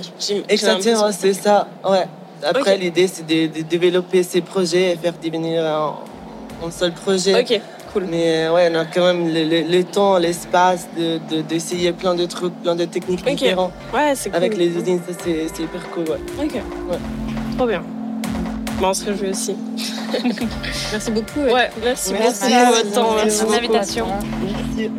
Exactement, c'est ça. Ouais. Après, l'idée, c'est de, de développer ces projets et faire devenir un, un seul projet. Ok, cool. Mais euh, ouais, on a quand même le, le- le temps, l'espace de- de- d'essayer plein de trucs, plein de techniques Ok. différentes. Ouais, c'est cool. Avec les usines, c'est hyper cool. Ouais. Ok. Trop bien. Bon, on se réjouit aussi. Merci beaucoup. Ouais, merci, Merci. beaucoup pour votre temps. Merci Merci. L'invitation. Merci.